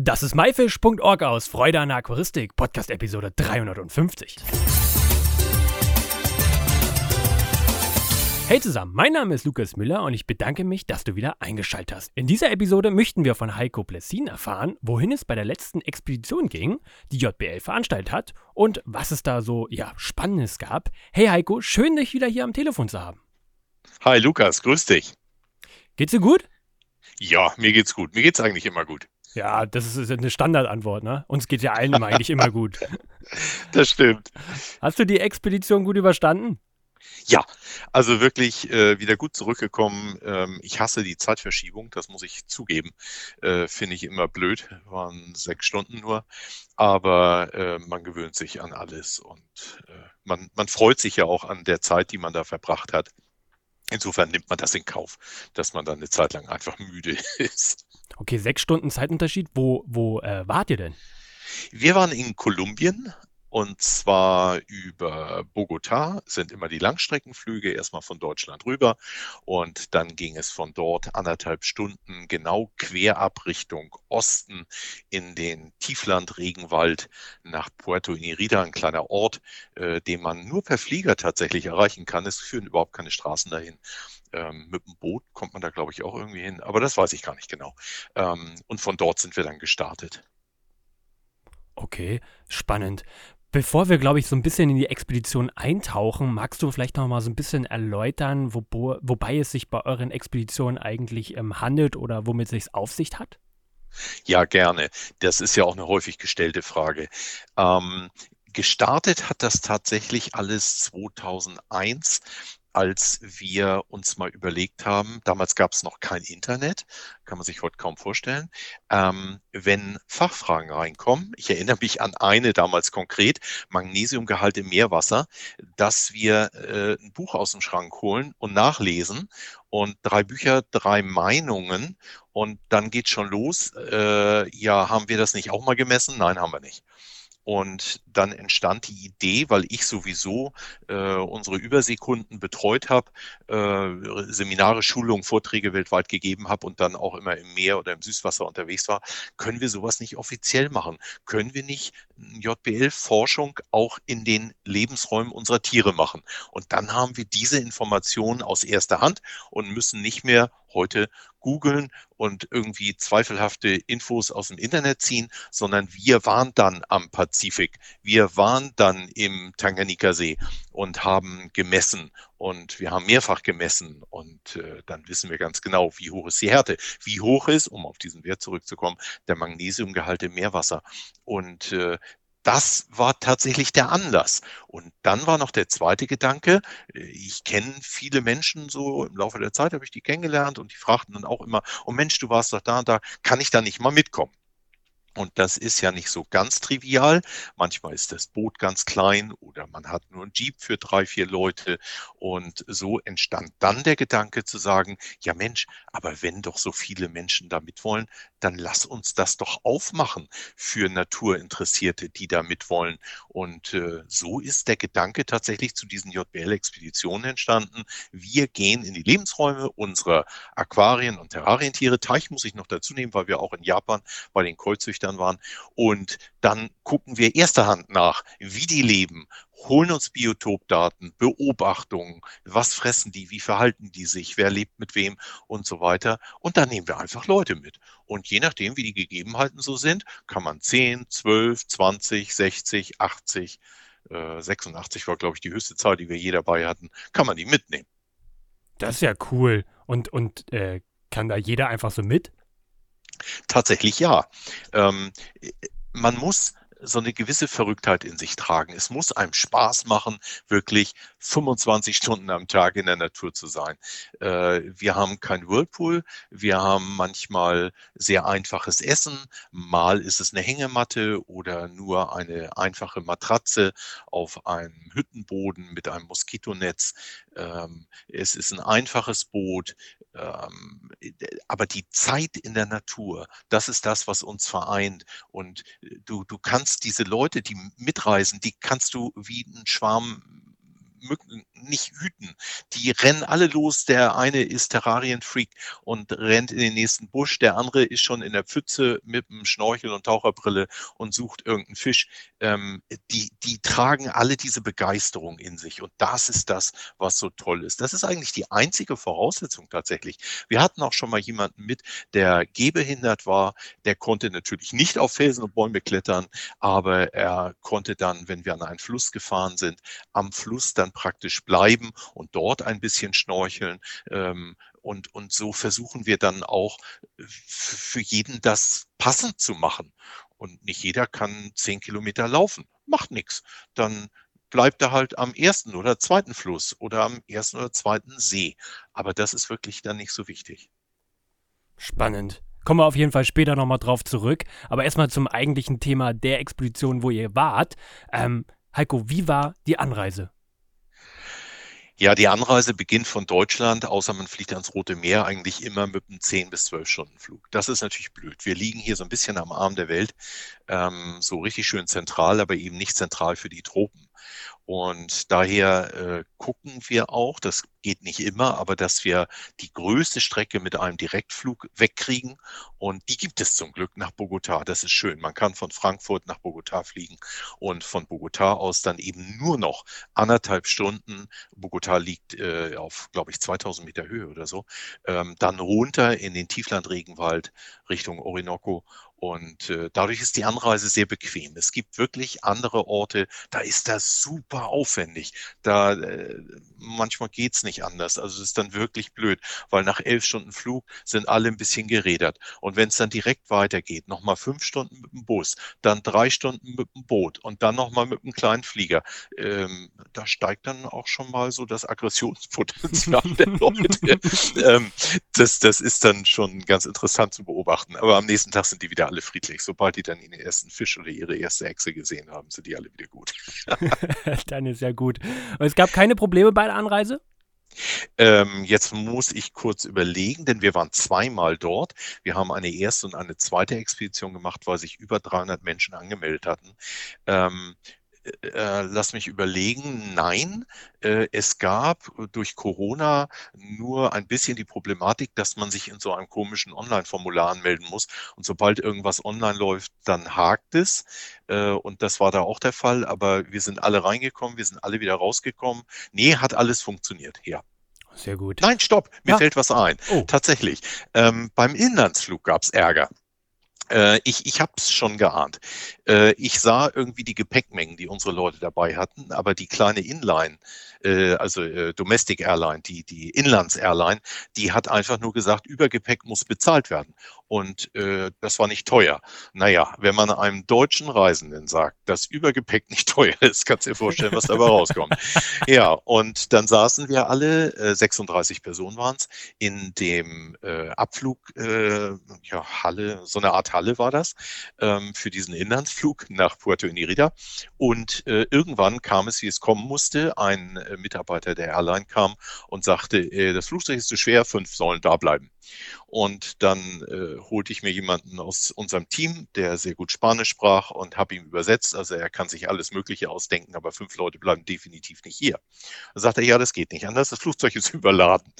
Das ist myfish.org aus Freude an der Aquaristik, Podcast Episode 350. Hey zusammen, mein Name ist Lukas Müller und ich bedanke mich, dass du wieder eingeschaltet hast. In dieser Episode möchten wir von Heiko Plessin erfahren, wohin es bei der letzten Expedition ging, die JBL veranstaltet hat und was es da so ja, Spannendes gab. Hey Heiko, schön dich wieder hier am Telefon zu haben. Hi Lukas, grüß dich. Geht's dir gut? Ja, mir geht's gut. Mir geht's eigentlich immer gut. Ja, das ist eine Standardantwort, ne? Uns geht ja allen eigentlich immer gut. Das stimmt. Hast du die Expedition gut überstanden? Ja, also wirklich äh, wieder gut zurückgekommen. Ähm, ich hasse die Zeitverschiebung, das muss ich zugeben. Äh, Finde ich immer blöd. Waren sechs Stunden nur. Aber äh, man gewöhnt sich an alles und äh, man, man freut sich ja auch an der Zeit, die man da verbracht hat. Insofern nimmt man das in Kauf, dass man dann eine Zeit lang einfach müde ist. Okay, sechs Stunden Zeitunterschied. Wo, wo äh, wart ihr denn? Wir waren in Kolumbien und zwar über Bogotá sind immer die Langstreckenflüge erstmal von Deutschland rüber und dann ging es von dort anderthalb Stunden genau quer ab Richtung Osten in den Tiefland-Regenwald nach Puerto Inirida, ein kleiner Ort, äh, den man nur per Flieger tatsächlich erreichen kann. Es führen überhaupt keine Straßen dahin. Ähm, mit dem Boot kommt man da, glaube ich, auch irgendwie hin, aber das weiß ich gar nicht genau. Ähm, und von dort sind wir dann gestartet. Okay, spannend. Bevor wir, glaube ich, so ein bisschen in die Expedition eintauchen, magst du vielleicht noch mal so ein bisschen erläutern, wo, wobei es sich bei euren Expeditionen eigentlich ähm, handelt oder womit es sich auf sich hat? Ja, gerne. Das ist ja auch eine häufig gestellte Frage. Ähm, gestartet hat das tatsächlich alles 2001 als wir uns mal überlegt haben, damals gab es noch kein Internet, kann man sich heute kaum vorstellen, ähm, wenn Fachfragen reinkommen, ich erinnere mich an eine damals konkret, Magnesiumgehalt im Meerwasser, dass wir äh, ein Buch aus dem Schrank holen und nachlesen und drei Bücher, drei Meinungen und dann geht schon los. Äh, ja, haben wir das nicht auch mal gemessen? Nein, haben wir nicht. Und dann entstand die Idee, weil ich sowieso äh, unsere Überseekunden betreut habe, äh, Seminare, Schulungen, Vorträge weltweit gegeben habe und dann auch immer im Meer oder im Süßwasser unterwegs war, können wir sowas nicht offiziell machen? Können wir nicht JBL-Forschung auch in den Lebensräumen unserer Tiere machen? Und dann haben wir diese Informationen aus erster Hand und müssen nicht mehr heute googeln und irgendwie zweifelhafte Infos aus dem Internet ziehen, sondern wir waren dann am Pazifik, wir waren dann im Tanganika-See und haben gemessen. Und wir haben mehrfach gemessen. Und äh, dann wissen wir ganz genau, wie hoch ist die Härte, wie hoch ist, um auf diesen Wert zurückzukommen, der Magnesiumgehalt im Meerwasser. Und äh, das war tatsächlich der Anlass. Und dann war noch der zweite Gedanke. Ich kenne viele Menschen so im Laufe der Zeit, habe ich die kennengelernt und die fragten dann auch immer, oh Mensch, du warst doch da und da, kann ich da nicht mal mitkommen? Und das ist ja nicht so ganz trivial. Manchmal ist das Boot ganz klein oder man hat nur ein Jeep für drei, vier Leute. Und so entstand dann der Gedanke zu sagen, ja Mensch, aber wenn doch so viele Menschen da mitwollen, dann lass uns das doch aufmachen für Naturinteressierte, die da mitwollen. Und äh, so ist der Gedanke tatsächlich zu diesen JBL-Expeditionen entstanden. Wir gehen in die Lebensräume unserer Aquarien und Terrarientiere. Teich muss ich noch dazu nehmen, weil wir auch in Japan bei den Kreuzüchtern Eltern waren. Und dann gucken wir erster Hand nach, wie die leben, holen uns Biotopdaten, Beobachtungen, was fressen die, wie verhalten die sich, wer lebt mit wem und so weiter. Und dann nehmen wir einfach Leute mit. Und je nachdem, wie die Gegebenheiten so sind, kann man 10, 12, 20, 60, 80, äh, 86 war, glaube ich, die höchste Zahl, die wir je dabei hatten, kann man die mitnehmen. Das ist ja cool. Und, und äh, kann da jeder einfach so mit? Tatsächlich ja. Ähm, man muss so eine gewisse Verrücktheit in sich tragen. Es muss einem Spaß machen, wirklich 25 Stunden am Tag in der Natur zu sein. Äh, wir haben kein Whirlpool, wir haben manchmal sehr einfaches Essen, mal ist es eine Hängematte oder nur eine einfache Matratze auf einem Hüttenboden mit einem Moskitonetz. Ähm, es ist ein einfaches Boot, ähm, aber die Zeit in der Natur, das ist das, was uns vereint. Und du, du kannst diese Leute, die mitreisen, die kannst du wie ein Schwarm Mücken nicht hüten. Die rennen alle los. Der eine ist Terrarienfreak und rennt in den nächsten Busch. Der andere ist schon in der Pfütze mit einem Schnorchel und Taucherbrille und sucht irgendeinen Fisch. Ähm, die, die tragen alle diese Begeisterung in sich. Und das ist das, was so toll ist. Das ist eigentlich die einzige Voraussetzung tatsächlich. Wir hatten auch schon mal jemanden mit, der gehbehindert war. Der konnte natürlich nicht auf Felsen und Bäume klettern, aber er konnte dann, wenn wir an einen Fluss gefahren sind, am Fluss dann praktisch bleiben und dort ein bisschen schnorcheln. Ähm, und, und so versuchen wir dann auch für jeden das passend zu machen. Und nicht jeder kann zehn Kilometer laufen. Macht nichts. Dann bleibt er halt am ersten oder zweiten Fluss oder am ersten oder zweiten See. Aber das ist wirklich dann nicht so wichtig. Spannend. Kommen wir auf jeden Fall später nochmal drauf zurück. Aber erstmal zum eigentlichen Thema der Expedition, wo ihr wart. Ähm, Heiko, wie war die Anreise? Ja, die Anreise beginnt von Deutschland, außer man fliegt ans Rote Meer, eigentlich immer mit einem 10 bis 12 Stunden Flug. Das ist natürlich blöd. Wir liegen hier so ein bisschen am Arm der Welt, ähm, so richtig schön zentral, aber eben nicht zentral für die Tropen. Und daher äh, gucken wir auch, das geht nicht immer, aber dass wir die größte Strecke mit einem Direktflug wegkriegen. Und die gibt es zum Glück nach Bogotá. Das ist schön. Man kann von Frankfurt nach Bogotá fliegen und von Bogotá aus dann eben nur noch anderthalb Stunden. Bogotá liegt äh, auf, glaube ich, 2000 Meter Höhe oder so. Ähm, dann runter in den Tieflandregenwald Richtung Orinoco und äh, dadurch ist die Anreise sehr bequem. Es gibt wirklich andere Orte, da ist das super aufwendig. Da äh, manchmal geht's nicht anders. Also es ist dann wirklich blöd, weil nach elf Stunden Flug sind alle ein bisschen gerädert. Und wenn es dann direkt weitergeht, nochmal fünf Stunden mit dem Bus, dann drei Stunden mit dem Boot und dann nochmal mit einem kleinen Flieger, ähm, da steigt dann auch schon mal so das Aggressionspotenzial der Leute. ähm, das, das ist dann schon ganz interessant zu beobachten. Aber am nächsten Tag sind die wieder alle friedlich. Sobald die dann ihren ersten Fisch oder ihre erste Echse gesehen haben, sind die alle wieder gut. dann ist ja gut. Und es gab keine Probleme bei der Anreise? Ähm, jetzt muss ich kurz überlegen, denn wir waren zweimal dort. Wir haben eine erste und eine zweite Expedition gemacht, weil sich über 300 Menschen angemeldet hatten. Ähm, äh, lass mich überlegen, nein, äh, es gab durch Corona nur ein bisschen die Problematik, dass man sich in so einem komischen Online-Formular anmelden muss. Und sobald irgendwas online läuft, dann hakt es. Äh, und das war da auch der Fall. Aber wir sind alle reingekommen, wir sind alle wieder rausgekommen. Nee, hat alles funktioniert, ja. Sehr gut. Nein, stopp, mir ja. fällt was ein. Oh. Tatsächlich. Ähm, beim Inlandsflug gab es Ärger. Äh, ich ich habe es schon geahnt. Äh, ich sah irgendwie die Gepäckmengen, die unsere Leute dabei hatten, aber die kleine Inline, äh, also äh, Domestic Airline, die, die Inlands-Airline, die hat einfach nur gesagt, Übergepäck muss bezahlt werden. Und äh, das war nicht teuer. Naja, wenn man einem deutschen Reisenden sagt, dass Übergepäck nicht teuer ist, kannst du dir vorstellen, was dabei rauskommt. ja, und dann saßen wir alle, äh, 36 Personen waren es, in dem äh, Abflug, äh, ja, Halle, so eine Art Halle war das, ähm, für diesen Inlandsflug nach Puerto Inirida. Und äh, irgendwann kam es, wie es kommen musste. Ein äh, Mitarbeiter der Airline kam und sagte, äh, das Flugzeug ist zu schwer, fünf sollen da bleiben. Und dann äh, holte ich mir jemanden aus unserem Team, der sehr gut Spanisch sprach und habe ihm übersetzt. Also er kann sich alles Mögliche ausdenken, aber fünf Leute bleiben definitiv nicht hier. Dann sagte er, ja, das geht nicht anders, das Flugzeug ist überladen.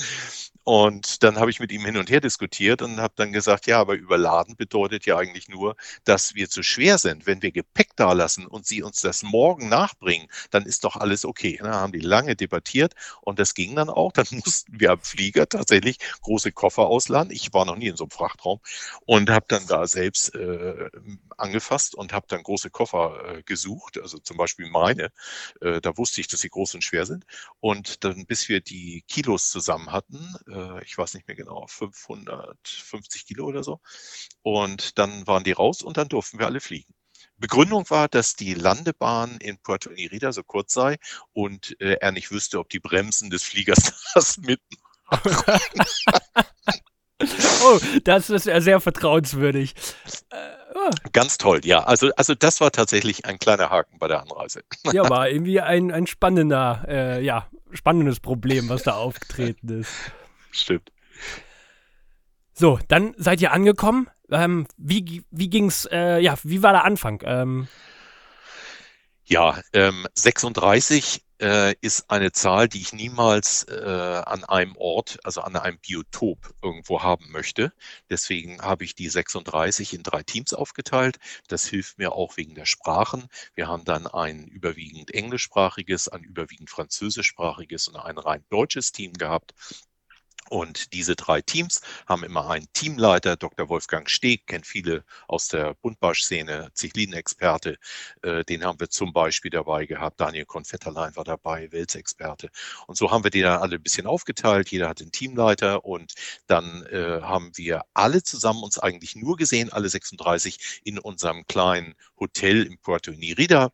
Und dann habe ich mit ihm hin und her diskutiert und habe dann gesagt, ja, aber überladen bedeutet ja eigentlich nur, dass wir zu schwer sind. Wenn wir Gepäck da lassen und sie uns das morgen nachbringen, dann ist doch alles okay. Da haben die lange debattiert und das ging dann auch. Dann mussten wir am Flieger tatsächlich große Koffer ausladen. Ich war noch nie in so einem Frachtraum und habe dann da selbst äh, angefasst und habe dann große Koffer äh, gesucht, also zum Beispiel meine. Äh, da wusste ich, dass sie groß und schwer sind. Und dann, bis wir die Kilos zusammen hatten, äh, ich weiß nicht mehr genau, 550 Kilo oder so. Und dann waren die raus und dann durften wir alle fliegen. Begründung war, dass die Landebahn in Puerto Inirida so kurz sei und äh, er nicht wüsste, ob die Bremsen des Fliegers das mitten oh, das ist ja sehr vertrauenswürdig. Äh, oh. Ganz toll, ja. Also, also das war tatsächlich ein kleiner Haken bei der Anreise. ja, war irgendwie ein, ein spannender, äh, ja, spannendes Problem, was da aufgetreten ist. Stimmt. So, dann seid ihr angekommen. Ähm, wie, wie ging's, äh, ja, wie war der Anfang? Ähm, ja, ähm, 36 äh, ist eine Zahl, die ich niemals äh, an einem Ort, also an einem Biotop irgendwo haben möchte. Deswegen habe ich die 36 in drei Teams aufgeteilt. Das hilft mir auch wegen der Sprachen. Wir haben dann ein überwiegend englischsprachiges, ein überwiegend französischsprachiges und ein rein deutsches Team gehabt. Und diese drei Teams haben immer einen Teamleiter, Dr. Wolfgang Steg, kennt viele aus der Buntbarsch-Szene, Zichlin-Experte. Äh, den haben wir zum Beispiel dabei gehabt. Daniel Konfetterlein war dabei, Welsexperte. Und so haben wir die dann alle ein bisschen aufgeteilt. Jeder hat einen Teamleiter und dann äh, haben wir alle zusammen uns eigentlich nur gesehen, alle 36 in unserem kleinen Hotel in Puerto Nirida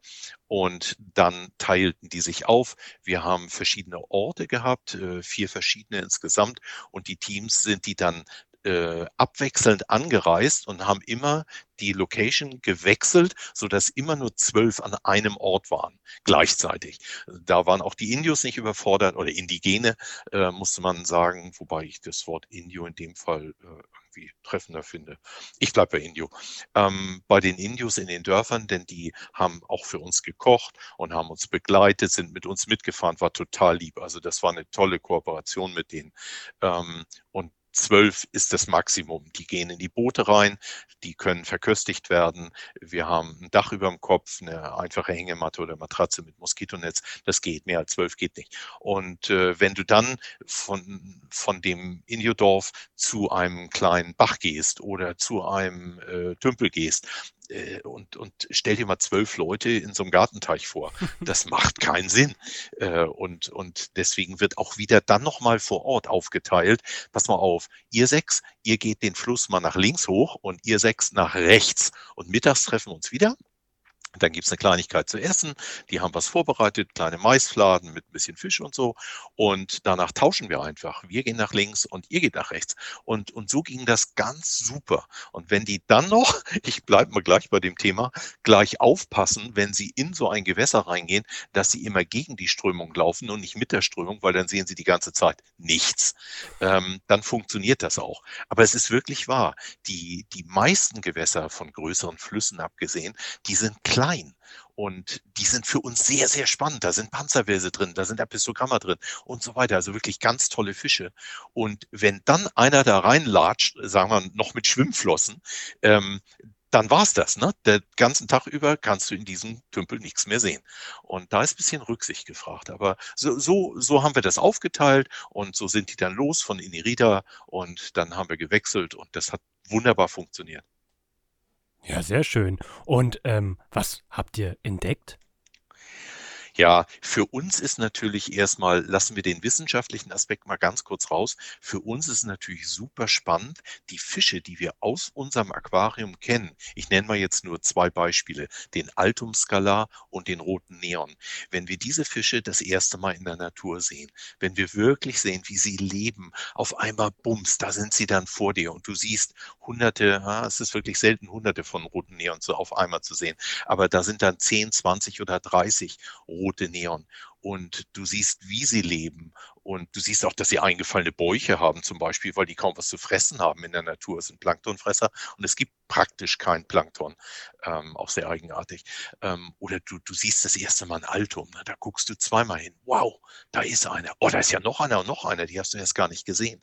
und dann teilten die sich auf. Wir haben verschiedene Orte gehabt, äh, vier verschiedene insgesamt. Und die Teams sind die dann äh, abwechselnd angereist und haben immer die Location gewechselt, sodass immer nur zwölf an einem Ort waren, gleichzeitig. Da waren auch die Indios nicht überfordert oder Indigene, äh, musste man sagen, wobei ich das Wort Indio in dem Fall äh, irgendwie treffender finde. Ich bleibe bei Indio. Ähm, bei den Indios in den Dörfern, denn die haben auch für uns gekocht und haben uns begleitet, sind mit uns mitgefahren, war total lieb. Also das war eine tolle Kooperation mit denen. Ähm, und zwölf ist das Maximum. Die gehen in die Boote rein, die können verköstigt werden. Wir haben ein Dach über dem Kopf, eine einfache Hängematte oder Matratze mit Moskitonetz. Das geht, mehr als zwölf geht nicht. Und äh, wenn du dann von, von dem Indiodorf zu einem kleinen Bach gehst oder zu einem äh, Tümpel gehst, äh, und, und stell dir mal zwölf Leute in so einem Gartenteich vor. Das macht keinen Sinn. Äh, und, und deswegen wird auch wieder dann nochmal vor Ort aufgeteilt. Pass mal auf, ihr sechs, ihr geht den Fluss mal nach links hoch und ihr sechs nach rechts. Und mittags treffen wir uns wieder dann gibt's eine Kleinigkeit zu essen. Die haben was vorbereitet, kleine Maisfladen mit ein bisschen Fisch und so. Und danach tauschen wir einfach. Wir gehen nach links und ihr geht nach rechts. Und, und so ging das ganz super. Und wenn die dann noch, ich bleibe mal gleich bei dem Thema, gleich aufpassen, wenn sie in so ein Gewässer reingehen, dass sie immer gegen die Strömung laufen und nicht mit der Strömung, weil dann sehen sie die ganze Zeit nichts. Ähm, dann funktioniert das auch. Aber es ist wirklich wahr. Die, die meisten Gewässer von größeren Flüssen abgesehen, die sind klein klein. Und die sind für uns sehr, sehr spannend. Da sind Panzerwälse drin, da sind Apistogramma drin und so weiter. Also wirklich ganz tolle Fische. Und wenn dann einer da reinlatscht, sagen wir noch mit Schwimmflossen, ähm, dann war's das. Ne? Der ganzen Tag über kannst du in diesem Tümpel nichts mehr sehen. Und da ist ein bisschen Rücksicht gefragt. Aber so, so, so haben wir das aufgeteilt und so sind die dann los von Inirida und dann haben wir gewechselt und das hat wunderbar funktioniert. Ja, sehr schön. Und ähm, was habt ihr entdeckt? Ja, für uns ist natürlich erstmal, lassen wir den wissenschaftlichen Aspekt mal ganz kurz raus. Für uns ist natürlich super spannend, die Fische, die wir aus unserem Aquarium kennen. Ich nenne mal jetzt nur zwei Beispiele, den Altumscalar und den roten Neon. Wenn wir diese Fische das erste Mal in der Natur sehen, wenn wir wirklich sehen, wie sie leben, auf einmal bums, da sind sie dann vor dir und du siehst hunderte, ja, es ist wirklich selten hunderte von roten Neons so auf einmal zu sehen, aber da sind dann 10, 20 oder 30 rote Neon. Und du siehst, wie sie leben. Und du siehst auch, dass sie eingefallene Bäuche haben, zum Beispiel, weil die kaum was zu fressen haben in der Natur. Es sind Planktonfresser und es gibt praktisch kein Plankton. Ähm, auch sehr eigenartig. Ähm, oder du, du siehst das erste Mal ein Altum. Ne? Da guckst du zweimal hin. Wow, da ist einer. Oh, da ist ja noch einer und noch einer. Die hast du erst gar nicht gesehen.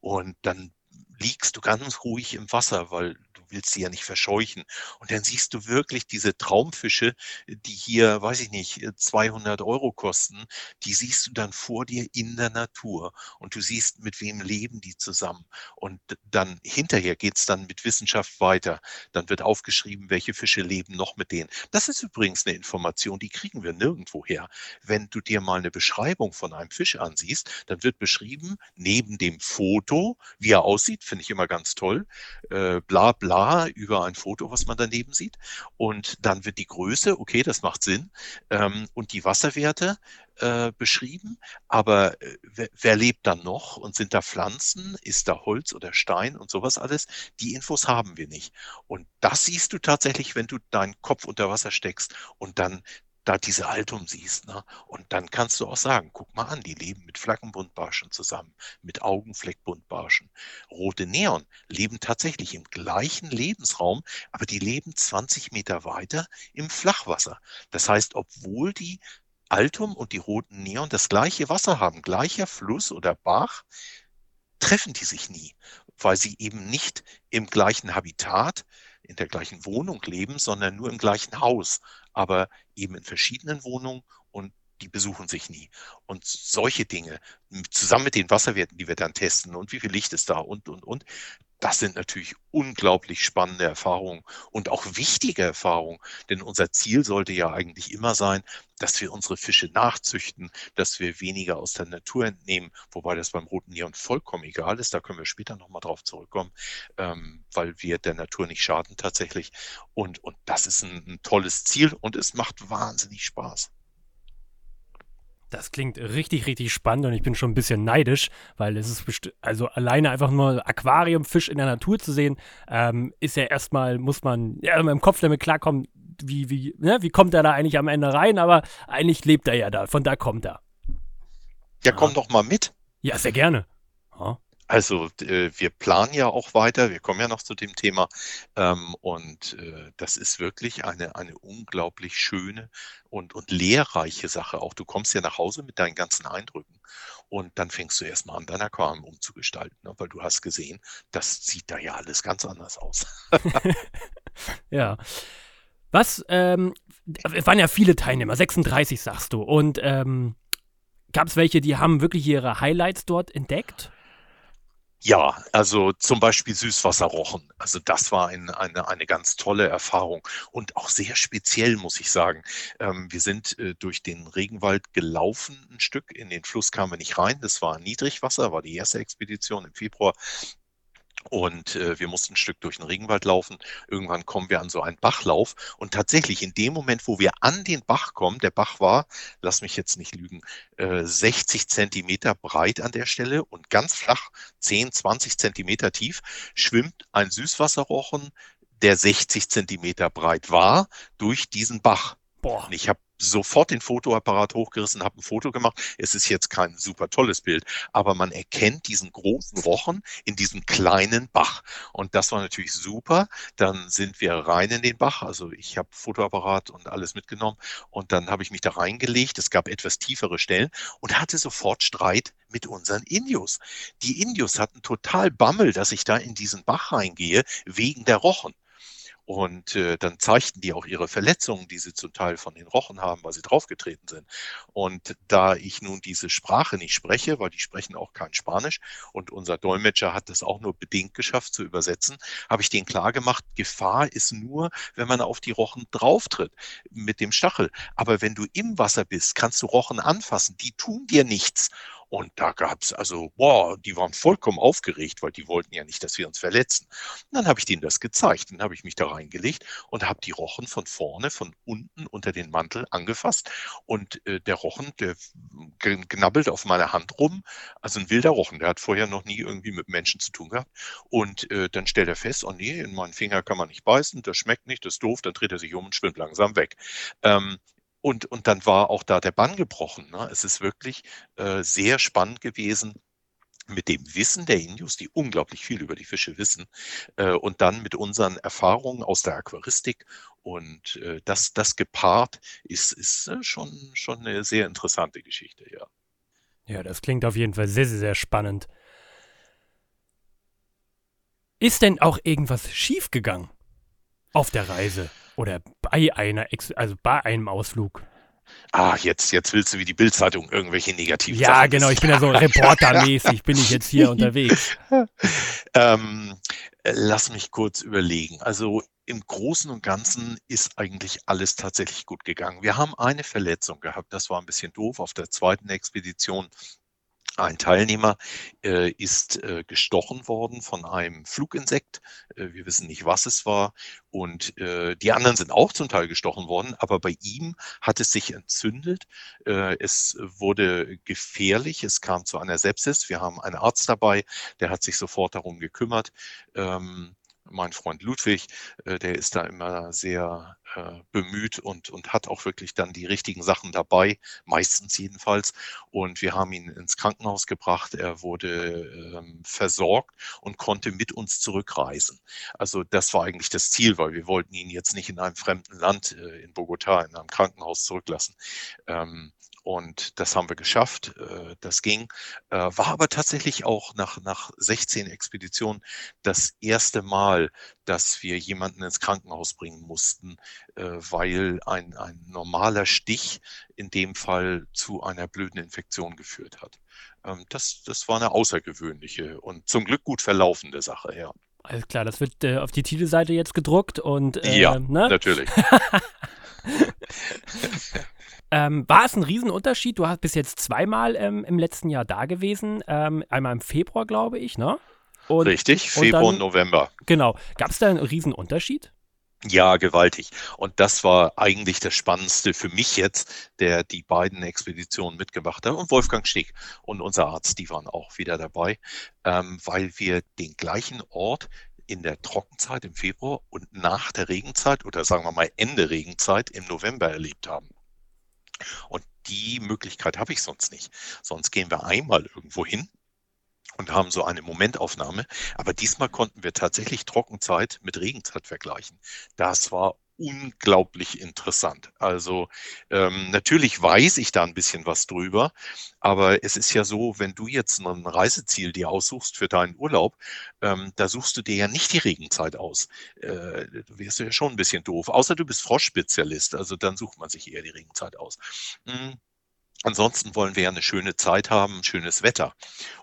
Und dann liegst du ganz ruhig im Wasser, weil willst sie ja nicht verscheuchen. Und dann siehst du wirklich diese Traumfische, die hier, weiß ich nicht, 200 Euro kosten, die siehst du dann vor dir in der Natur und du siehst, mit wem leben die zusammen. Und dann hinterher geht's dann mit Wissenschaft weiter. Dann wird aufgeschrieben, welche Fische leben noch mit denen. Das ist übrigens eine Information, die kriegen wir nirgendwo her. Wenn du dir mal eine Beschreibung von einem Fisch ansiehst, dann wird beschrieben, neben dem Foto, wie er aussieht, finde ich immer ganz toll, äh, bla bla, über ein Foto, was man daneben sieht. Und dann wird die Größe, okay, das macht Sinn, ähm, und die Wasserwerte äh, beschrieben. Aber äh, wer, wer lebt dann noch? Und sind da Pflanzen? Ist da Holz oder Stein und sowas alles? Die Infos haben wir nicht. Und das siehst du tatsächlich, wenn du deinen Kopf unter Wasser steckst und dann da diese Altum siehst. Ne? Und dann kannst du auch sagen, guck mal an, die leben mit Flaggenbuntbarschen zusammen, mit Augenfleckbuntbarschen. Rote Neon leben tatsächlich im gleichen Lebensraum, aber die leben 20 Meter weiter im Flachwasser. Das heißt, obwohl die Altum und die roten Neon das gleiche Wasser haben, gleicher Fluss oder Bach, treffen die sich nie, weil sie eben nicht im gleichen Habitat, in der gleichen Wohnung leben, sondern nur im gleichen Haus, aber eben in verschiedenen Wohnungen und die besuchen sich nie. Und solche Dinge, zusammen mit den Wasserwerten, die wir dann testen und wie viel Licht ist da und, und, und, das sind natürlich unglaublich spannende Erfahrungen und auch wichtige Erfahrungen, denn unser Ziel sollte ja eigentlich immer sein, dass wir unsere Fische nachzüchten, dass wir weniger aus der Natur entnehmen, wobei das beim roten Neon vollkommen egal ist, da können wir später nochmal drauf zurückkommen, ähm, weil wir der Natur nicht schaden tatsächlich und, und das ist ein, ein tolles Ziel und es macht wahnsinnig Spaß. Das klingt richtig, richtig spannend und ich bin schon ein bisschen neidisch, weil es ist also alleine einfach nur Aquariumfisch in der Natur zu sehen, ähm, ist ja erstmal, muss man ja, im Kopf damit klarkommen, wie, wie, ne, wie kommt er da eigentlich am Ende rein, aber eigentlich lebt er ja da, von da kommt er. Ja, komm doch mal mit. Ja, sehr gerne. Ja. Also äh, wir planen ja auch weiter, wir kommen ja noch zu dem Thema ähm, und äh, das ist wirklich eine, eine unglaublich schöne und, und lehrreiche Sache. Auch du kommst ja nach Hause mit deinen ganzen Eindrücken und dann fängst du erstmal an, dein Aquarium umzugestalten, ne? weil du hast gesehen, das sieht da ja alles ganz anders aus. ja. Was, ähm, es waren ja viele Teilnehmer, 36 sagst du und ähm, gab es welche, die haben wirklich ihre Highlights dort entdeckt? Ja, also zum Beispiel Süßwasserrochen. Also das war ein, eine, eine ganz tolle Erfahrung und auch sehr speziell, muss ich sagen. Ähm, wir sind äh, durch den Regenwald gelaufen ein Stück. In den Fluss kamen wir nicht rein. Das war Niedrigwasser, war die erste Expedition im Februar. Und äh, wir mussten ein Stück durch den Regenwald laufen. Irgendwann kommen wir an so einen Bachlauf. Und tatsächlich, in dem Moment, wo wir an den Bach kommen, der Bach war, lass mich jetzt nicht lügen, äh, 60 Zentimeter breit an der Stelle und ganz flach, 10, 20 Zentimeter tief, schwimmt ein Süßwasserrochen, der 60 Zentimeter breit war, durch diesen Bach. Boah. Und ich habe sofort den Fotoapparat hochgerissen, habe ein Foto gemacht. Es ist jetzt kein super tolles Bild, aber man erkennt diesen großen Rochen in diesem kleinen Bach. Und das war natürlich super. Dann sind wir rein in den Bach. Also ich habe Fotoapparat und alles mitgenommen und dann habe ich mich da reingelegt. Es gab etwas tiefere Stellen und hatte sofort Streit mit unseren Indios. Die Indios hatten total Bammel, dass ich da in diesen Bach reingehe, wegen der Rochen. Und äh, dann zeigten die auch ihre Verletzungen, die sie zum Teil von den Rochen haben, weil sie draufgetreten sind. Und da ich nun diese Sprache nicht spreche, weil die sprechen auch kein Spanisch und unser Dolmetscher hat das auch nur bedingt geschafft zu übersetzen, habe ich denen klar gemacht, Gefahr ist nur, wenn man auf die Rochen drauftritt mit dem Stachel. Aber wenn du im Wasser bist, kannst du Rochen anfassen, die tun dir nichts. Und da gab es also, boah, die waren vollkommen aufgeregt, weil die wollten ja nicht, dass wir uns verletzen. Und dann habe ich denen das gezeigt. Dann habe ich mich da reingelegt und habe die Rochen von vorne, von unten unter den Mantel angefasst. Und äh, der Rochen, der gnabbelt auf meiner Hand rum. Also ein wilder Rochen, der hat vorher noch nie irgendwie mit Menschen zu tun gehabt. Und äh, dann stellt er fest, oh nee, in meinen Finger kann man nicht beißen, das schmeckt nicht, das ist doof, dann dreht er sich um und schwimmt langsam weg. Ähm, und, und dann war auch da der Bann gebrochen. Ne? Es ist wirklich äh, sehr spannend gewesen mit dem Wissen der Indios, die unglaublich viel über die Fische wissen, äh, und dann mit unseren Erfahrungen aus der Aquaristik. Und äh, das, das gepaart ist, ist äh, schon, schon eine sehr interessante Geschichte, ja. Ja, das klingt auf jeden Fall sehr, sehr, sehr spannend. Ist denn auch irgendwas schiefgegangen auf der Reise? Oder bei einer, Ex also bei einem Ausflug. Ah, jetzt, jetzt willst du wie die Bildzeitung irgendwelche negativen Ja, Sachen genau, ich bin ja so reportermäßig, bin ich jetzt hier unterwegs. Ähm, lass mich kurz überlegen. Also im Großen und Ganzen ist eigentlich alles tatsächlich gut gegangen. Wir haben eine Verletzung gehabt, das war ein bisschen doof auf der zweiten Expedition. Ein Teilnehmer äh, ist äh, gestochen worden von einem Fluginsekt. Äh, wir wissen nicht, was es war. Und äh, die anderen sind auch zum Teil gestochen worden, aber bei ihm hat es sich entzündet. Äh, es wurde gefährlich. Es kam zu einer Sepsis. Wir haben einen Arzt dabei, der hat sich sofort darum gekümmert. Ähm, mein Freund Ludwig, äh, der ist da immer sehr äh, bemüht und, und hat auch wirklich dann die richtigen Sachen dabei, meistens jedenfalls. Und wir haben ihn ins Krankenhaus gebracht. Er wurde ähm, versorgt und konnte mit uns zurückreisen. Also das war eigentlich das Ziel, weil wir wollten ihn jetzt nicht in einem fremden Land, äh, in Bogotá, in einem Krankenhaus zurücklassen. Ähm, und das haben wir geschafft. Äh, das ging. Äh, war aber tatsächlich auch nach, nach 16 Expeditionen das erste Mal, dass wir jemanden ins Krankenhaus bringen mussten, äh, weil ein, ein normaler Stich in dem Fall zu einer blöden Infektion geführt hat. Ähm, das, das war eine außergewöhnliche und zum Glück gut verlaufende Sache, ja. Alles klar, das wird äh, auf die Titelseite jetzt gedruckt und. Äh, ja, ne? natürlich. Ähm, war es ein Riesenunterschied? Du hast bis jetzt zweimal ähm, im letzten Jahr da gewesen. Ähm, einmal im Februar, glaube ich, ne? Und, Richtig, Februar und, dann, November. Genau. Gab es da einen Riesenunterschied? Ja, gewaltig. Und das war eigentlich das Spannendste für mich jetzt, der die beiden Expeditionen mitgemacht hat. Und Wolfgang Stick und unser Arzt, die waren auch wieder dabei, ähm, weil wir den gleichen Ort in der Trockenzeit im Februar und nach der Regenzeit oder sagen wir mal Ende Regenzeit im November erlebt haben. Und die Möglichkeit habe ich sonst nicht. Sonst gehen wir einmal irgendwo hin und haben so eine Momentaufnahme. Aber diesmal konnten wir tatsächlich Trockenzeit mit Regenzeit vergleichen. Das war unglaublich interessant. Also ähm, natürlich weiß ich da ein bisschen was drüber, aber es ist ja so, wenn du jetzt ein Reiseziel dir aussuchst für deinen Urlaub, ähm, da suchst du dir ja nicht die Regenzeit aus. Äh, du wirst ja schon ein bisschen doof, außer du bist Froschspezialist, also dann sucht man sich eher die Regenzeit aus. Mhm. Ansonsten wollen wir ja eine schöne Zeit haben, schönes Wetter.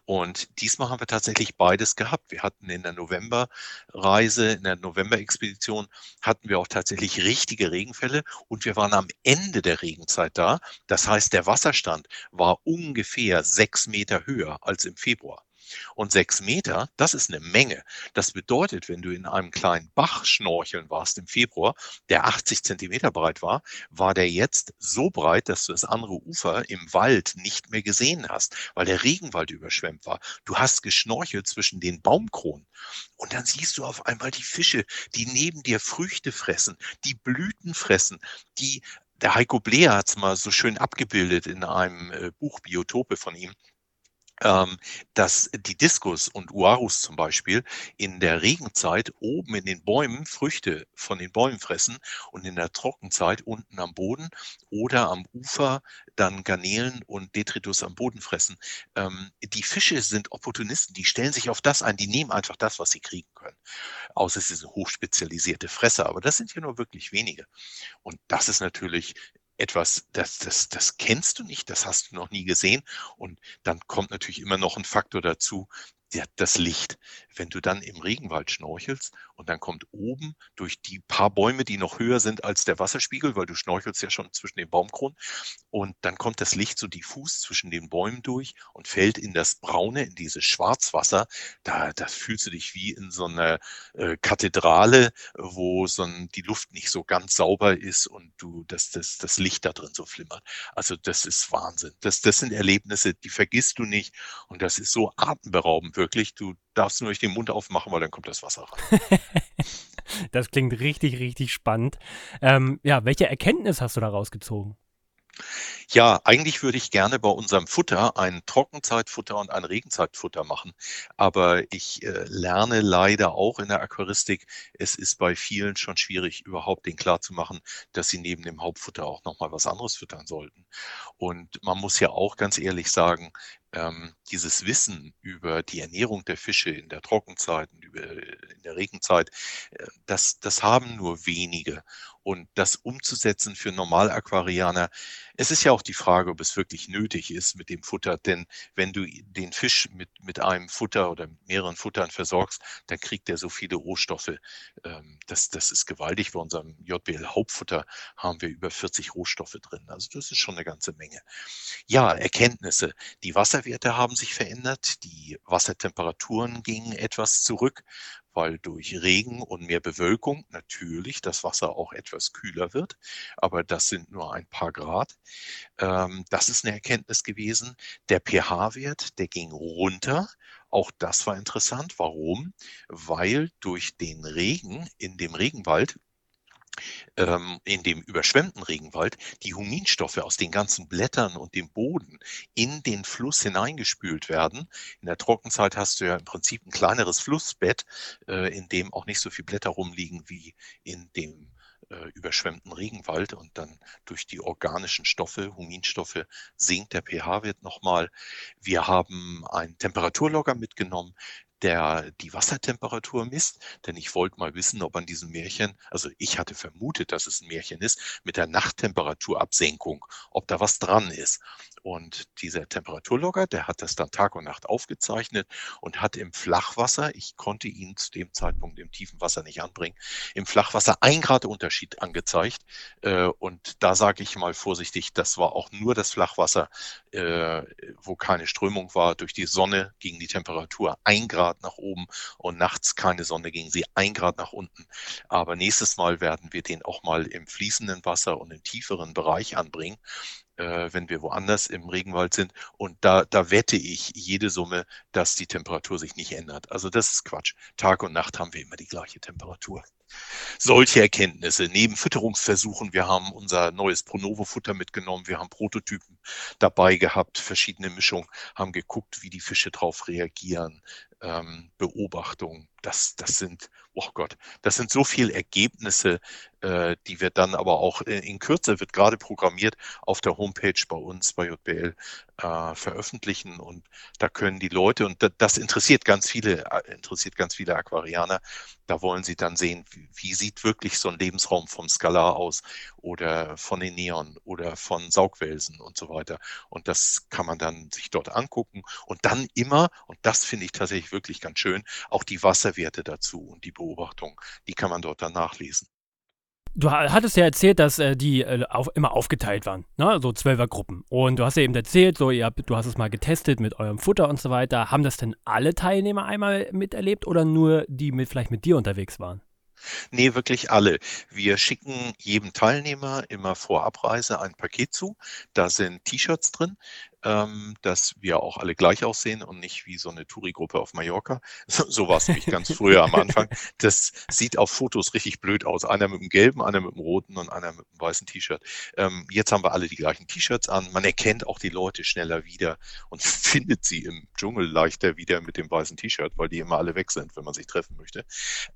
Und diesmal haben wir tatsächlich beides gehabt. Wir hatten in der Novemberreise, in der November-Expedition, hatten wir auch tatsächlich richtige Regenfälle und wir waren am Ende der Regenzeit da. Das heißt, der Wasserstand war ungefähr sechs Meter höher als im Februar. Und sechs Meter, das ist eine Menge. Das bedeutet, wenn du in einem kleinen Bach schnorcheln warst im Februar, der 80 Zentimeter breit war, war der jetzt so breit, dass du das andere Ufer im Wald nicht mehr gesehen hast, weil der Regenwald überschwemmt war. Du hast geschnorchelt zwischen den Baumkronen. Und dann siehst du auf einmal die Fische, die neben dir Früchte fressen, die Blüten fressen, die der Heiko Bleer hat es mal so schön abgebildet in einem äh, Buch Biotope von ihm ähm, dass die Diskus und Uarus zum Beispiel in der Regenzeit oben in den Bäumen Früchte von den Bäumen fressen und in der Trockenzeit unten am Boden oder am Ufer dann Garnelen und Detritus am Boden fressen. Ähm, die Fische sind Opportunisten, die stellen sich auf das ein, die nehmen einfach das, was sie kriegen können. Außer sie sind hochspezialisierte Fresser, aber das sind ja nur wirklich wenige. Und das ist natürlich etwas, das, das, das kennst du nicht, das hast du noch nie gesehen. Und dann kommt natürlich immer noch ein Faktor dazu, das Licht. Wenn du dann im Regenwald schnorchelst und dann kommt oben durch die paar Bäume, die noch höher sind als der Wasserspiegel, weil du schnorchelst ja schon zwischen den Baumkronen, und dann kommt das Licht so diffus zwischen den Bäumen durch und fällt in das Braune, in dieses Schwarzwasser. Da, da fühlst du dich wie in so einer äh, Kathedrale, wo so ein, die Luft nicht so ganz sauber ist und du, dass das, das Licht da drin so flimmert. Also das ist Wahnsinn. Das, das sind Erlebnisse, die vergisst du nicht und das ist so atemberaubend wirklich, du darfst nur nicht den Mund aufmachen, weil dann kommt das Wasser rein. das klingt richtig, richtig spannend. Ähm, ja, welche Erkenntnis hast du da rausgezogen? Ja, eigentlich würde ich gerne bei unserem Futter ein Trockenzeitfutter und ein Regenzeitfutter machen. Aber ich äh, lerne leider auch in der Aquaristik, es ist bei vielen schon schwierig, überhaupt den klarzumachen, dass sie neben dem Hauptfutter auch nochmal was anderes füttern sollten. Und man muss ja auch ganz ehrlich sagen, ähm, dieses Wissen über die Ernährung der Fische in der Trockenzeit und über, in der Regenzeit, äh, das, das haben nur wenige. Und das umzusetzen für Normalaquarianer, es ist ja auch die Frage, ob es wirklich nötig ist mit dem Futter. Denn wenn du den Fisch mit, mit einem Futter oder mehreren Futtern versorgst, dann kriegt er so viele Rohstoffe. Ähm, das, das ist gewaltig. Bei unserem JBL Hauptfutter haben wir über 40 Rohstoffe drin. Also das ist schon eine ganze Menge. Ja, Erkenntnisse. Die Wasserwerte haben sich verändert. Die Wassertemperaturen gingen etwas zurück weil durch Regen und mehr Bewölkung natürlich das Wasser auch etwas kühler wird, aber das sind nur ein paar Grad. Ähm, das ist eine Erkenntnis gewesen. Der pH-Wert, der ging runter. Auch das war interessant. Warum? Weil durch den Regen in dem Regenwald in dem überschwemmten Regenwald die Huminstoffe aus den ganzen Blättern und dem Boden in den Fluss hineingespült werden. In der Trockenzeit hast du ja im Prinzip ein kleineres Flussbett, äh, in dem auch nicht so viele Blätter rumliegen wie in dem äh, überschwemmten Regenwald und dann durch die organischen Stoffe, Huminstoffe, sinkt der pH-Wert nochmal. Wir haben einen Temperaturlogger mitgenommen, der die Wassertemperatur misst, denn ich wollte mal wissen, ob an diesem Märchen, also ich hatte vermutet, dass es ein Märchen ist, mit der Nachttemperaturabsenkung, ob da was dran ist. Und dieser Temperaturlogger, der hat das dann Tag und Nacht aufgezeichnet und hat im Flachwasser, ich konnte ihn zu dem Zeitpunkt im tiefen Wasser nicht anbringen, im Flachwasser ein Grad Unterschied angezeigt. Äh, und da sage ich mal vorsichtig, das war auch nur das Flachwasser, äh, wo keine Strömung war. Durch die Sonne ging die Temperatur ein Grad Grad nach oben und nachts keine Sonne ging sie ein Grad nach unten. Aber nächstes Mal werden wir den auch mal im fließenden Wasser und im tieferen Bereich anbringen äh, wenn wir woanders im Regenwald sind. Und da, da wette ich jede Summe, dass die Temperatur sich nicht ändert. Also das ist Quatsch. Tag und Nacht haben wir immer die gleiche Temperatur. Solche Erkenntnisse neben Fütterungsversuchen. Wir haben unser neues Pronovo-Futter mitgenommen. Wir haben Prototypen dabei gehabt, verschiedene Mischungen, haben geguckt, wie die Fische darauf reagieren, ähm, Beobachtung. Das, das sind, oh Gott, das sind so viele Ergebnisse, äh, die wir dann aber auch in, in, Kürze wird gerade programmiert auf der Homepage bei uns bei JBL äh, veröffentlichen und da können die Leute und das, das interessiert ganz viele äh, interessiert ganz viele Aquarianer. Da wollen sie dann sehen, wie, sieht wirklich so ein Lebensraum vom Skalar aus oder von den Neon oder von Saugwelsen und so weiter. Und das kann man dann sich dort angucken und dann immer und das finde ich tatsächlich ich wirklich ganz schön. Auch die Wasserwerte dazu und die Beobachtung, die kann man dort dann nachlesen. Du hattest ja erzählt, dass äh, die äh, auf, immer aufgeteilt waren, ne? so Zwölfergruppen. Und du hast ja eben erzählt, so, habt, du hast es mal getestet mit eurem Futter und so weiter. Haben das denn alle Teilnehmer einmal miterlebt oder nur die mit vielleicht mit dir unterwegs waren? Nee, wirklich alle. Wir schicken jedem Teilnehmer immer vor Abreise ein Paket zu. Da sind T-Shirts drin, ähm, dass wir auch alle gleich aussehen und nicht wie so eine Touri-Gruppe auf Mallorca. So, so war es nämlich ganz früher am Anfang. Das sieht auf Fotos richtig blöd aus. Einer mit dem gelben, einer mit dem roten und einer mit dem weißen T-Shirt. Ähm, jetzt haben wir alle die gleichen T-Shirts an. Man erkennt auch die Leute schneller wieder und findet sie im Dschungel leichter wieder mit dem weißen T-Shirt, weil die immer alle weg sind, wenn man sich treffen möchte.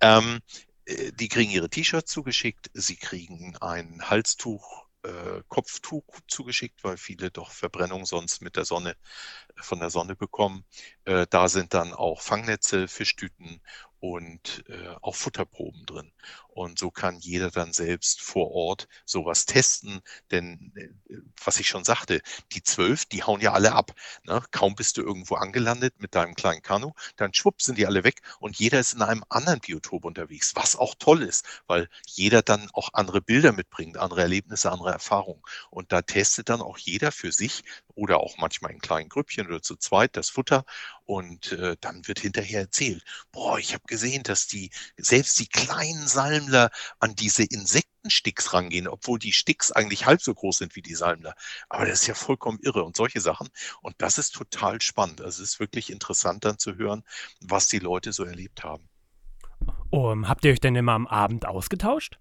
Ähm, äh, die kriegen ihre T-Shirts zugeschickt, sie kriegen ein Halstuch, äh, Kopftuch zugeschickt, weil viele doch Verbrennung sonst mit der Sonne von der Sonne bekommen. Äh, da sind dann auch Fangnetze, Fischtüten und äh, auch Futterproben drin. Und so kann jeder dann selbst vor Ort sowas testen. Denn äh, was ich schon sagte, die zwölf, die hauen ja alle ab. Ne? Kaum bist du irgendwo angelandet mit deinem kleinen Kanu, dann schwupp sind die alle weg und jeder ist in einem anderen Biotop unterwegs, was auch toll ist, weil jeder dann auch andere Bilder mitbringt, andere Erlebnisse, andere Erfahrungen. Und da testet dann auch jeder für sich oder auch manchmal in kleinen Grüppchen oder zu zweit das Futter und äh, dann wird hinterher erzählt, boah, ich habe gesehen, dass die selbst die kleinen Salmler an diese Insektensticks rangehen, obwohl die Sticks eigentlich halb so groß sind wie die Salmler. Aber das ist ja vollkommen irre und solche Sachen. Und das ist total spannend. Also es ist wirklich interessant dann zu hören, was die Leute so erlebt haben. Um, habt ihr euch denn immer am Abend ausgetauscht?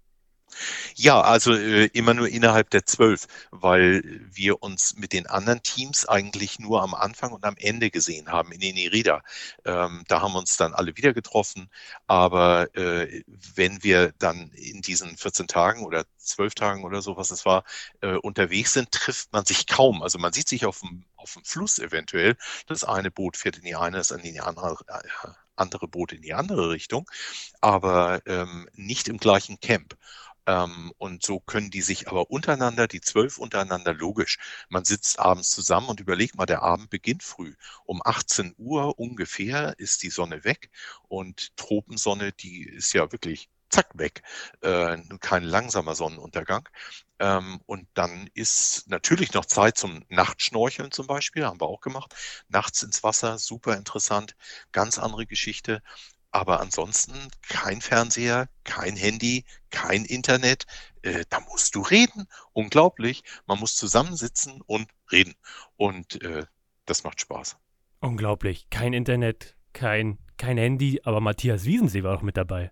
Ja, also äh, immer nur innerhalb der zwölf, weil wir uns mit den anderen Teams eigentlich nur am Anfang und am Ende gesehen haben in Enerida. Ähm, da haben wir uns dann alle wieder getroffen. Aber äh, wenn wir dann in diesen 14 Tagen oder zwölf Tagen oder so, was es war, äh, unterwegs sind, trifft man sich kaum. Also man sieht sich auf dem, auf dem Fluss eventuell. Das eine Boot fährt in die eine, das in die andere, äh, andere Boot in die andere Richtung, aber ähm, nicht im gleichen Camp. Ähm, und so können die sich aber untereinander, die zwölf untereinander, logisch. Man sitzt abends zusammen und überlegt mal, der Abend beginnt früh. Um 18 Uhr ungefähr ist die Sonne weg und Tropensonne, die ist ja wirklich zack weg. Äh, kein langsamer Sonnenuntergang. Ähm, und dann ist natürlich noch Zeit zum Nachtschnorcheln zum Beispiel, haben wir auch gemacht. Nachts ins Wasser, super interessant, ganz andere Geschichte. Aber ansonsten kein Fernseher, kein Handy, kein Internet. Äh, da musst du reden. Unglaublich. Man muss zusammensitzen und reden. Und äh, das macht Spaß. Unglaublich. Kein Internet, kein, kein Handy, aber Matthias Wiesensee war auch mit dabei.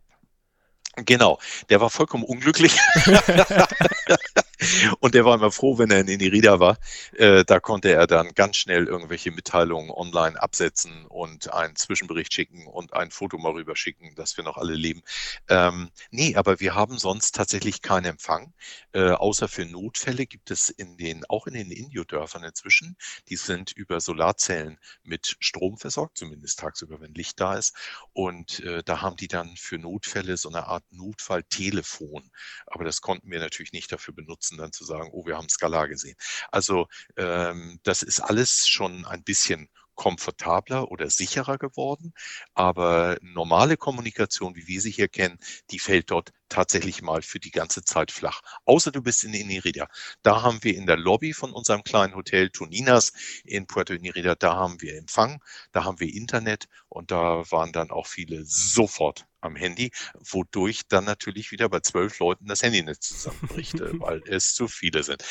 Genau, der war vollkommen unglücklich. und der war immer froh, wenn er in Inirida war. Äh, da konnte er dann ganz schnell irgendwelche Mitteilungen online absetzen und einen Zwischenbericht schicken und ein Foto mal rüberschicken, dass wir noch alle leben. Ähm, nee, aber wir haben sonst tatsächlich keinen Empfang. Äh, außer für Notfälle gibt es in den, auch in den Indio-Dörfern inzwischen, die sind über Solarzellen mit Strom versorgt, zumindest tagsüber, wenn Licht da ist. Und äh, da haben die dann für Notfälle so eine Art Notfalltelefon. Aber das konnten wir natürlich nicht dafür benutzen, dann zu sagen, oh, wir haben Skalar gesehen. Also ähm, das ist alles schon ein bisschen komfortabler oder sicherer geworden. Aber normale Kommunikation, wie wir sie hier kennen, die fällt dort tatsächlich mal für die ganze Zeit flach. Außer du bist in Inirida. Da haben wir in der Lobby von unserem kleinen Hotel Toninas in Puerto Inirida, da haben wir Empfang, da haben wir Internet und da waren dann auch viele sofort am Handy, wodurch dann natürlich wieder bei zwölf Leuten das Handynetz zusammenbricht, äh, weil es zu viele sind.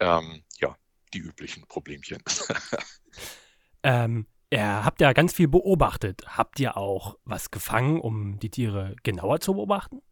Ähm, ja, die üblichen Problemchen. Ähm, ihr habt ja ganz viel beobachtet. Habt ihr auch was gefangen, um die Tiere genauer zu beobachten?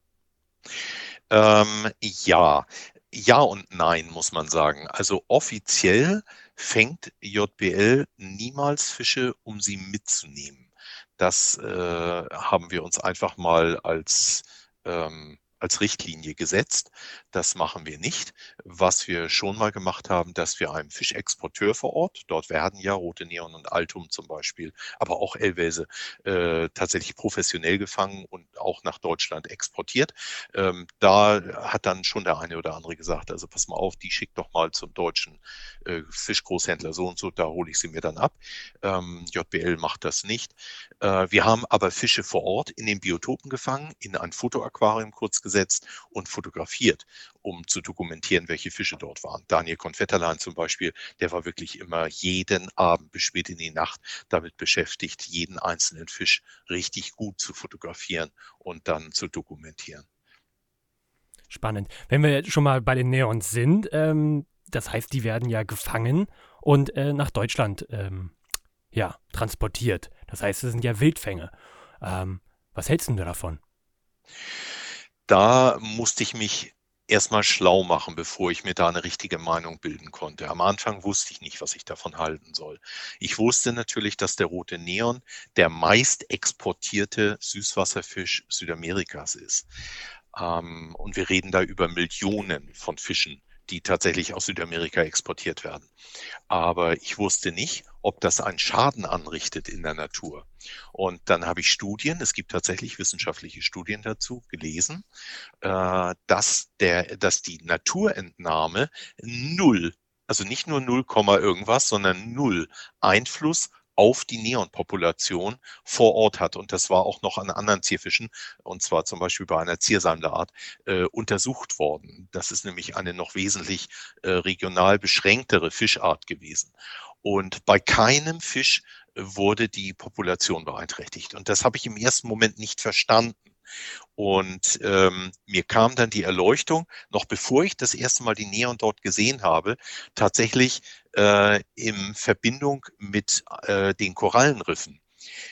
Ähm, ja, ja und nein, muss man sagen. Also offiziell fängt JBL niemals Fische, um sie mitzunehmen. Das äh, haben wir uns einfach mal als ähm, als Richtlinie gesetzt. Das machen wir nicht. Was wir schon mal gemacht haben, dass wir einem Fischexporteur vor Ort, dort werden ja Rote Neon und Altum zum Beispiel, aber auch Elwese äh, tatsächlich professionell gefangen und auch nach Deutschland exportiert. Ähm, da hat dann schon der eine oder andere gesagt, also pass mal auf, die schickt doch mal zum deutschen äh, Fischgroßhändler so und so, da hole ich sie mir dann ab. Ähm, JBL macht das nicht. Äh, wir haben aber Fische vor Ort in den Biotopen gefangen, in ein Fotoaquarium kurz gesetzt und fotografiert, um zu dokumentieren, welche Fische dort waren. Daniel Konfetterlein zum Beispiel, der war wirklich immer jeden Abend bis spät in die Nacht damit beschäftigt, jeden einzelnen Fisch richtig gut zu fotografieren und dann zu dokumentieren. Spannend. Wenn wir jetzt schon mal bei den Neons sind, ähm, das heißt, die werden ja gefangen und äh, nach Deutschland ähm, ja, transportiert. Das heißt, es sind ja Wildfänge. Ähm, was hältst du davon? da musste ich mich erstmal schlau machen, bevor ich mir da eine richtige Meinung bilden konnte. Am Anfang wusste ich nicht, was ich davon halten soll. Ich wusste natürlich, dass der rote Neon der meist exportierte Süßwasserfisch Südamerikas ist. Ähm, und wir reden da über Millionen von Fischen, die tatsächlich aus Südamerika exportiert werden. Aber ich wusste nicht, ob das einen Schaden anrichtet in der Natur. Und dann habe ich Studien, es gibt tatsächlich wissenschaftliche Studien dazu gelesen, äh, dass, der, dass die Naturentnahme null, also nicht nur 0, irgendwas, sondern null Einfluss auf die Neonpopulation vor Ort hat. Und das war auch noch an anderen Zierfischen, und zwar zum Beispiel bei einer Ziersalmlerart, äh, untersucht worden. Das ist nämlich eine noch wesentlich äh, regional beschränktere Fischart gewesen. Und bei keinem Fisch wurde die Population beeinträchtigt. Und das habe ich im ersten Moment nicht verstanden. Und ähm, mir kam dann die Erleuchtung, noch bevor ich das erste Mal die Neon dort gesehen habe, tatsächlich äh, in Verbindung mit äh, den Korallenriffen.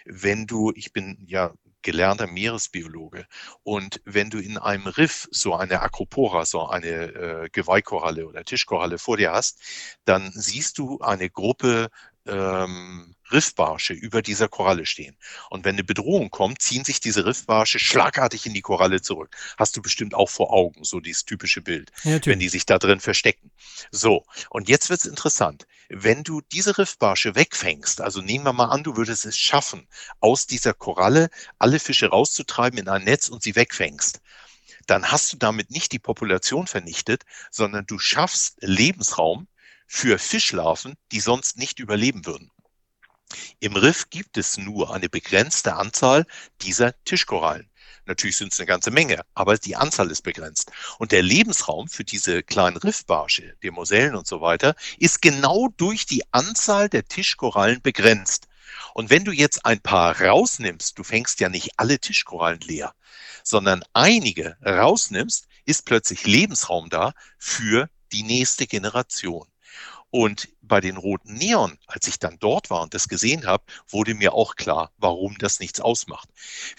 Wenn du, ich bin ja gelernter Meeresbiologe. Und wenn du in einem Riff so eine Acropora, so eine äh, Geweihkoralle oder Tischkoralle vor dir hast, dann siehst du eine Gruppe ähm, Riffbarsche über dieser Koralle stehen. Und wenn eine Bedrohung kommt, ziehen sich diese Riffbarsche schlagartig in die Koralle zurück. Hast du bestimmt auch vor Augen, so dieses typische Bild, ja, wenn die sich da drin verstecken. So, und jetzt wird's interessant. Wenn du diese Riffbarsche wegfängst, also nehmen wir mal an, du würdest es schaffen, aus dieser Koralle alle Fische rauszutreiben in ein Netz und sie wegfängst, dann hast du damit nicht die Population vernichtet, sondern du schaffst Lebensraum für Fischlarven, die sonst nicht überleben würden. Im Riff gibt es nur eine begrenzte Anzahl dieser Tischkorallen. Natürlich sind es eine ganze Menge, aber die Anzahl ist begrenzt. Und der Lebensraum für diese kleinen Riffbarsche, Mosellen und so weiter, ist genau durch die Anzahl der Tischkorallen begrenzt. Und wenn du jetzt ein paar rausnimmst, du fängst ja nicht alle Tischkorallen leer, sondern einige rausnimmst, ist plötzlich Lebensraum da für die nächste Generation. Und bei den roten Neon, als ich dann dort war und das gesehen habe, wurde mir auch klar, warum das nichts ausmacht.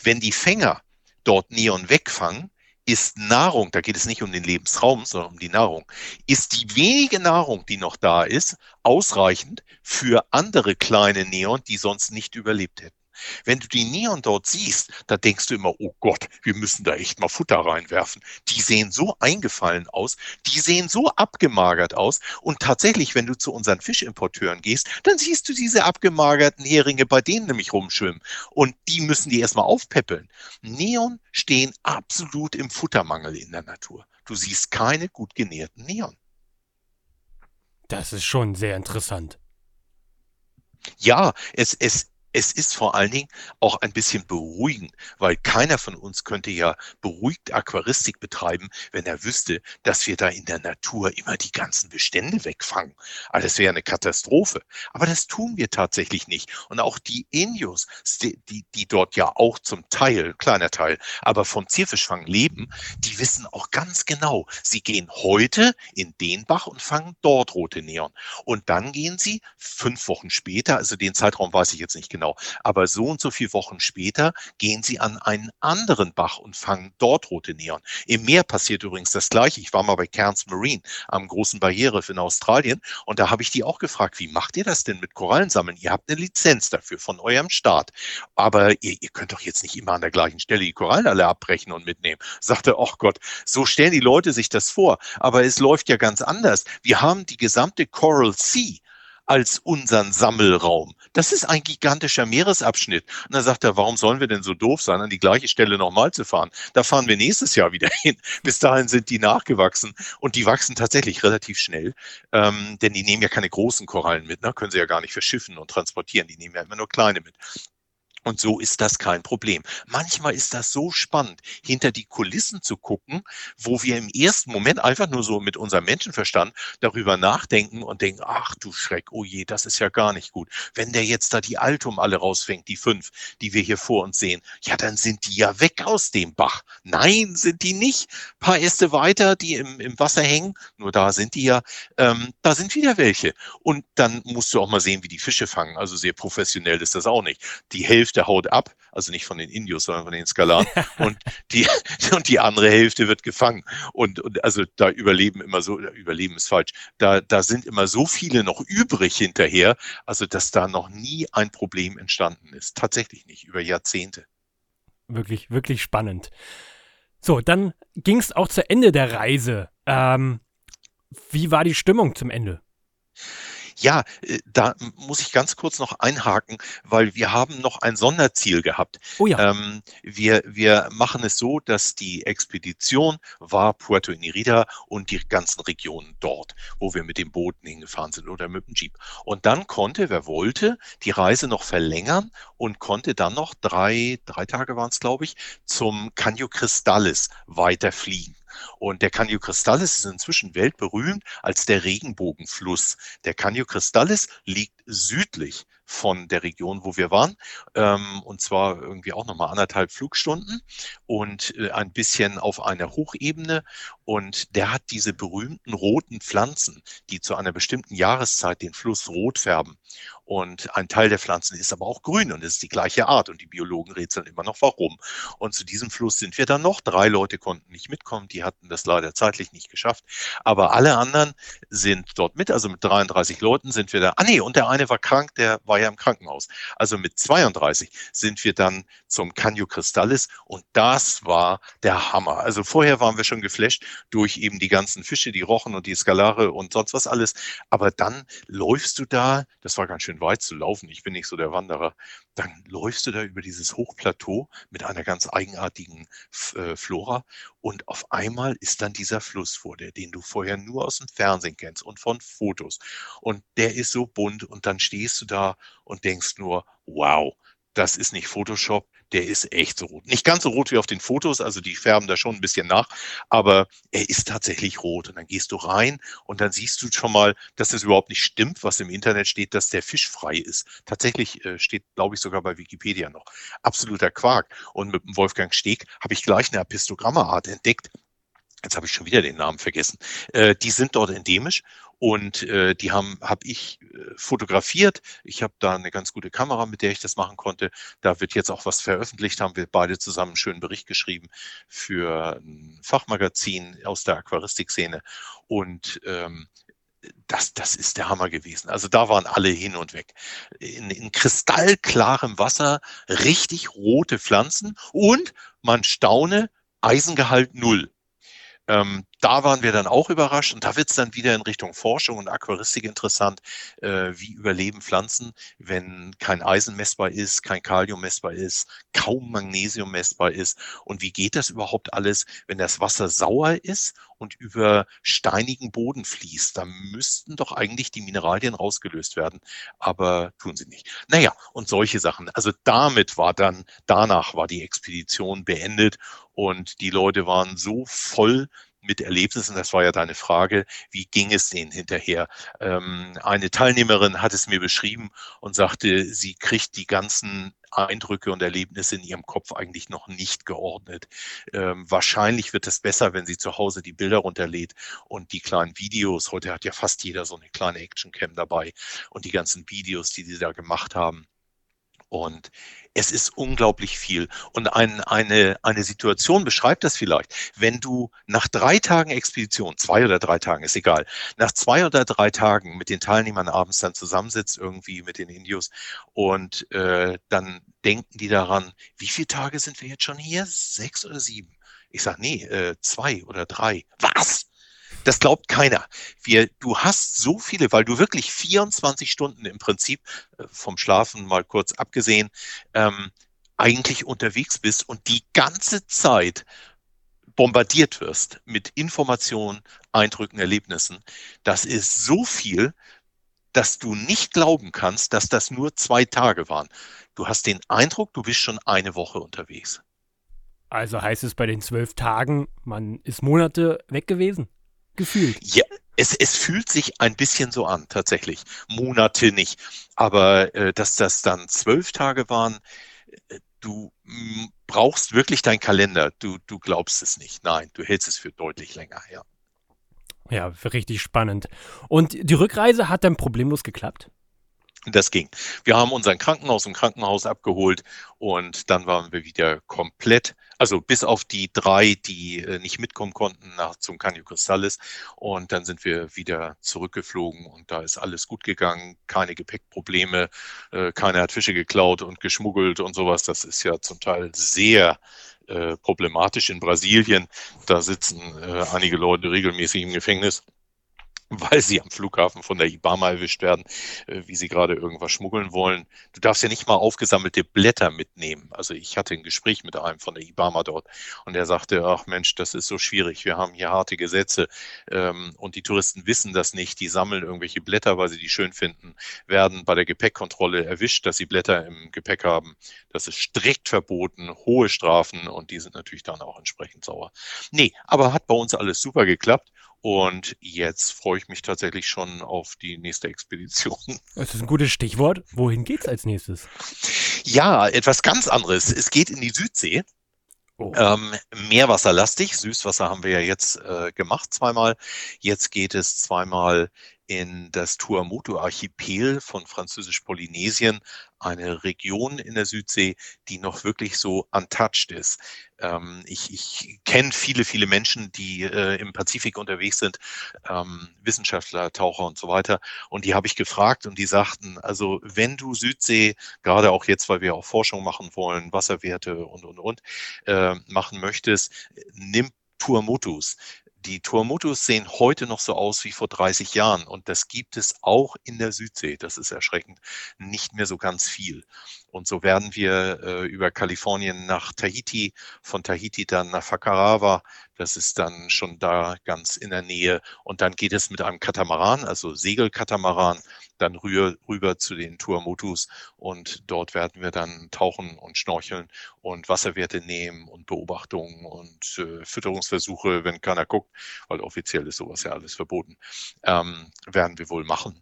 Wenn die Fänger dort Neon wegfangen, ist Nahrung, da geht es nicht um den Lebensraum, sondern um die Nahrung, ist die wenige Nahrung, die noch da ist, ausreichend für andere kleine Neon, die sonst nicht überlebt hätten. Wenn du die Neon dort siehst, da denkst du immer, oh Gott, wir müssen da echt mal Futter reinwerfen. Die sehen so eingefallen aus, die sehen so abgemagert aus. Und tatsächlich, wenn du zu unseren Fischimporteuren gehst, dann siehst du diese abgemagerten Heringe bei denen nämlich rumschwimmen. Und die müssen die erstmal aufpäppeln. Neon stehen absolut im Futtermangel in der Natur. Du siehst keine gut genährten Neon. Das ist schon sehr interessant. Ja, es, es, es ist vor allen Dingen auch ein bisschen beruhigend, weil keiner von uns könnte ja beruhigt Aquaristik betreiben, wenn er wüsste, dass wir da in der Natur immer die ganzen Bestände wegfangen. Also das wäre eine Katastrophe. Aber das tun wir tatsächlich nicht. Und auch die Inyos, die, die dort ja auch zum Teil, kleiner Teil, aber vom Zierfischfang leben, die wissen auch ganz genau, sie gehen heute in den Bach und fangen dort rote Neon. Und dann gehen sie fünf Wochen später, also den Zeitraum weiß ich jetzt nicht genau, genau. Aber so und so viele Wochen später gehen sie an einen anderen Bach und fangen dort rote Neon. Im Meer passiert übrigens das Gleiche. Ich war mal bei Cairns Marine am großen Barrierriff in Australien und da habe ich die auch gefragt, wie macht ihr das denn mit Korallensammeln? Ihr habt eine Lizenz dafür von eurem Staat. Aber ihr, ihr könnt doch jetzt nicht immer an der gleichen Stelle die Korallen alle abbrechen und mitnehmen. Sagte, ach Gott, so stellen die Leute sich das vor. Aber es läuft ja ganz anders. Wir haben die gesamte Coral Sea als unseren Sammelraum. Das ist ein gigantischer Meeresabschnitt. Und dann sagt er, warum sollen wir denn so doof sein, an die gleiche Stelle nochmal zu fahren? Da fahren wir nächstes Jahr wieder hin. Bis dahin sind die nachgewachsen und die wachsen tatsächlich relativ schnell, ähm, denn die nehmen ja keine großen Korallen mit, ne? können sie ja gar nicht verschiffen und transportieren. Die nehmen ja immer nur kleine mit. Und so ist das kein Problem. Manchmal ist das so spannend, hinter die Kulissen zu gucken, wo wir im ersten Moment einfach nur so mit unserem Menschenverstand darüber nachdenken und denken, ach du Schreck, oh je, das ist ja gar nicht gut. Wenn der jetzt da die Altum alle rausfängt, die fünf, die wir hier vor uns sehen, ja, dann sind die ja weg aus dem Bach. Nein, sind die nicht. Ein paar Äste weiter, die im, im Wasser hängen, nur da sind die ja, ähm, da sind wieder welche. Und dann musst du auch mal sehen, wie die Fische fangen. Also sehr professionell ist das auch nicht. Die Hälfte Hälfte haut ab, also nicht von den Indios, sondern von den Skalaren. und, die, und die andere Hälfte wird gefangen. Und, und also da überleben immer so, überleben ist falsch, da, da sind immer so viele noch übrig hinterher, also dass da noch nie ein Problem entstanden ist. Tatsächlich nicht, über Jahrzehnte. Wirklich, wirklich spannend. So, dann ging es auch zu Ende der Reise. Ähm, wie war die Stimmung zum Ende? Ja, äh, da muss ich ganz kurz noch einhaken, weil wir haben noch ein Sonderziel gehabt. Oh ja. Ähm, wir, wir machen es so, dass die Expedition war Puerto Inirida und die ganzen Regionen dort, wo wir mit den Booten hingefahren sind oder mit dem Jeep. Und dann konnte, wer wollte, die Reise noch verlängern und konnte dann noch drei, drei Tage waren es, glaube ich, zum Canyo Cristallis weiterfliegen. Und der Canyo Cristallis ist inzwischen weltberühmt als der Regenbogenfluss. Der Canyo Cristallis liegt südlich von der Region, wo wir waren. Ähm, und zwar irgendwie auch nochmal anderthalb Flugstunden und äh, ein bisschen auf einer Hochebene. Und der hat diese berühmten roten Pflanzen, die zu einer bestimmten Jahreszeit den Fluss rot färben. Und ein Teil der Pflanzen ist aber auch grün und ist die gleiche Art. Und die Biologen rätseln immer noch, warum. Und zu diesem Fluss sind wir dann noch. Drei Leute konnten nicht mitkommen. Die hatten das leider zeitlich nicht geschafft. Aber alle anderen sind dort mit. Also mit 33 Leuten sind wir da. Ah nee, und der eine war krank, der war ja im Krankenhaus. Also mit 32 sind wir dann zum Canyo Cristallis. Und das war der Hammer. Also vorher waren wir schon geflasht durch eben die ganzen Fische, die Rochen und die Skalare und sonst was alles. Aber dann läufst du da, das war ganz schön weit zu laufen, ich bin nicht so der Wanderer, dann läufst du da über dieses Hochplateau mit einer ganz eigenartigen äh, Flora und auf einmal ist dann dieser Fluss vor dir, den du vorher nur aus dem Fernsehen kennst und von Fotos. Und der ist so bunt und dann stehst du da und denkst nur, wow, das ist nicht Photoshop, der ist echt so rot. Nicht ganz so rot wie auf den Fotos, also die färben da schon ein bisschen nach, aber er ist tatsächlich rot. Und dann gehst du rein und dann siehst du schon mal, dass das überhaupt nicht stimmt, was im Internet steht, dass der Fisch frei ist. Tatsächlich äh, steht, glaube ich, sogar bei Wikipedia noch. Absoluter Quark. Und mit dem Wolfgang Steg habe ich gleich eine Epistogrammeart entdeckt, jetzt habe ich schon wieder den Namen vergessen, äh, die sind dort endemisch und äh, die haben habe ich äh, fotografiert. Ich habe da eine ganz gute Kamera, mit der ich das machen konnte. Da wird jetzt auch was veröffentlicht, haben wir beide zusammen einen schönen Bericht geschrieben für ein Fachmagazin aus der Aquaristikszene. Und ähm, das, das ist der Hammer gewesen. Also da waren alle hin und weg. In, in kristallklarem Wasser, richtig rote Pflanzen und man staune, Eisengehalt null. Ähm, da waren wir dann auch überrascht und da wird es dann wieder in Richtung Forschung und Aquaristik interessant, äh, wie überleben Pflanzen, wenn kein Eisen messbar ist, kein Kalium messbar ist, kaum Magnesium messbar ist und wie geht das überhaupt alles, wenn das Wasser sauer ist und über steinigen Boden fließt. Da müssten doch eigentlich die Mineralien rausgelöst werden, aber tun sie nicht. Naja, und solche Sachen. Also damit war dann, danach war die Expedition beendet und die Leute waren so voll mit Erlebnissen, das war ja deine Frage, wie ging es denen hinterher? Ähm, eine Teilnehmerin hat es mir beschrieben und sagte, sie kriegt die ganzen Eindrücke und Erlebnisse in ihrem Kopf eigentlich noch nicht geordnet. Ähm, wahrscheinlich wird es besser, wenn sie zu Hause die Bilder runterlädt und die kleinen Videos. Heute hat ja fast jeder so eine kleine Actioncam dabei und die ganzen Videos, die sie da gemacht haben. Und es ist unglaublich viel. Und ein, eine, eine Situation beschreibt das vielleicht. Wenn du nach drei Tagen Expedition, zwei oder drei Tagen, ist egal, nach zwei oder drei Tagen mit den Teilnehmern abends dann zusammensitzt, irgendwie mit den Indios, und äh, dann denken die daran, wie viele Tage sind wir jetzt schon hier? Sechs oder sieben? Ich sage, nee, äh, zwei oder drei. Was? Das glaubt keiner. Wir, du hast so viele, weil du wirklich 24 Stunden im Prinzip äh, vom Schlafen mal kurz abgesehen, ähm, eigentlich unterwegs bist und die ganze Zeit bombardiert wirst mit Informationen, Eindrücken, Erlebnissen. Das ist so viel, dass du nicht glauben kannst, dass das nur zwei Tage waren. Du hast den Eindruck, du bist schon eine Woche unterwegs. Also heißt es bei den zwölf Tagen, man ist Monate weg gewesen? Gefühlt. Ja, es, es fühlt sich ein bisschen so an, tatsächlich. Monate nicht. Aber äh, dass das dann zwölf Tage waren, äh, du brauchst wirklich deinen Kalender. Du, du glaubst es nicht. Nein, du hältst es für deutlich länger, ja. Ja, richtig spannend. Und die Rückreise hat dann problemlos geklappt? Das ging. Wir haben unseren Krankenhaus im Krankenhaus abgeholt und dann waren wir wieder komplett, also bis auf die drei, die äh, nicht mitkommen konnten nach zum Canio Cristallis und dann sind wir wieder zurückgeflogen und da ist alles gut gegangen, keine Gepäckprobleme, äh, keiner hat Fische geklaut und geschmuggelt und sowas. Das ist ja zum Teil sehr äh, problematisch in Brasilien. Da sitzen äh, einige Leute regelmäßig im Gefängnis weil sie am Flughafen von der Ibama erwischt werden, äh, wie sie gerade irgendwas schmuggeln wollen. Du darfst ja nicht mal aufgesammelte Blätter mitnehmen. Also ich hatte ein Gespräch mit einem von der Ibama dort und der sagte, ach Mensch, das ist so schwierig. Wir haben hier harte Gesetze ähm, und die Touristen wissen das nicht. Die sammeln irgendwelche Blätter, weil sie die schön finden, werden bei der Gepäckkontrolle erwischt, dass sie Blätter im Gepäck haben. Das ist strikt verboten, hohe Strafen und die sind natürlich dann auch entsprechend sauer. Nee, aber hat bei uns alles super geklappt und jetzt freue ich mich tatsächlich schon auf die nächste Expedition. Das ist ein gutes Stichwort. Wohin geht es als nächstes? Ja, etwas ganz anderes. Es geht in die Südsee. Oh. Ähm, meerwasserlastig. Süßwasser haben wir ja jetzt äh, gemacht zweimal. Jetzt geht es zweimal in das Tuamotu-Archipel von Französisch-Polynesien, eine Region in der Südsee, die noch wirklich so untouched ist. Ähm, ich ich kenne viele, viele Menschen, die äh, im Pazifik unterwegs sind, ähm, Wissenschaftler, Taucher und so weiter. Und die habe ich gefragt und die sagten, also wenn du Südsee, gerade auch jetzt, weil wir auch Forschung machen wollen, Wasserwerte und, und, und, äh, machen möchtest, nimm Tuamotus die Tuamotus sehen heute noch so aus wie vor 30 Jahren und das gibt es auch in der Südsee. Das ist erschreckend. Nicht mehr so ganz viel. Und so werden wir äh, über Kalifornien nach Tahiti, von Tahiti dann nach Fakarawa. Das ist dann schon da ganz in der Nähe. Und dann geht es mit einem Katamaran, also Segelkatamaran, dann rüber, rüber zu den Tuamotus. Und dort werden wir dann tauchen und schnorcheln und Wasserwerte nehmen und Beobachtungen und äh, Fütterungsversuche, wenn keiner guckt, weil offiziell ist sowas ja alles verboten, ähm, werden wir wohl machen.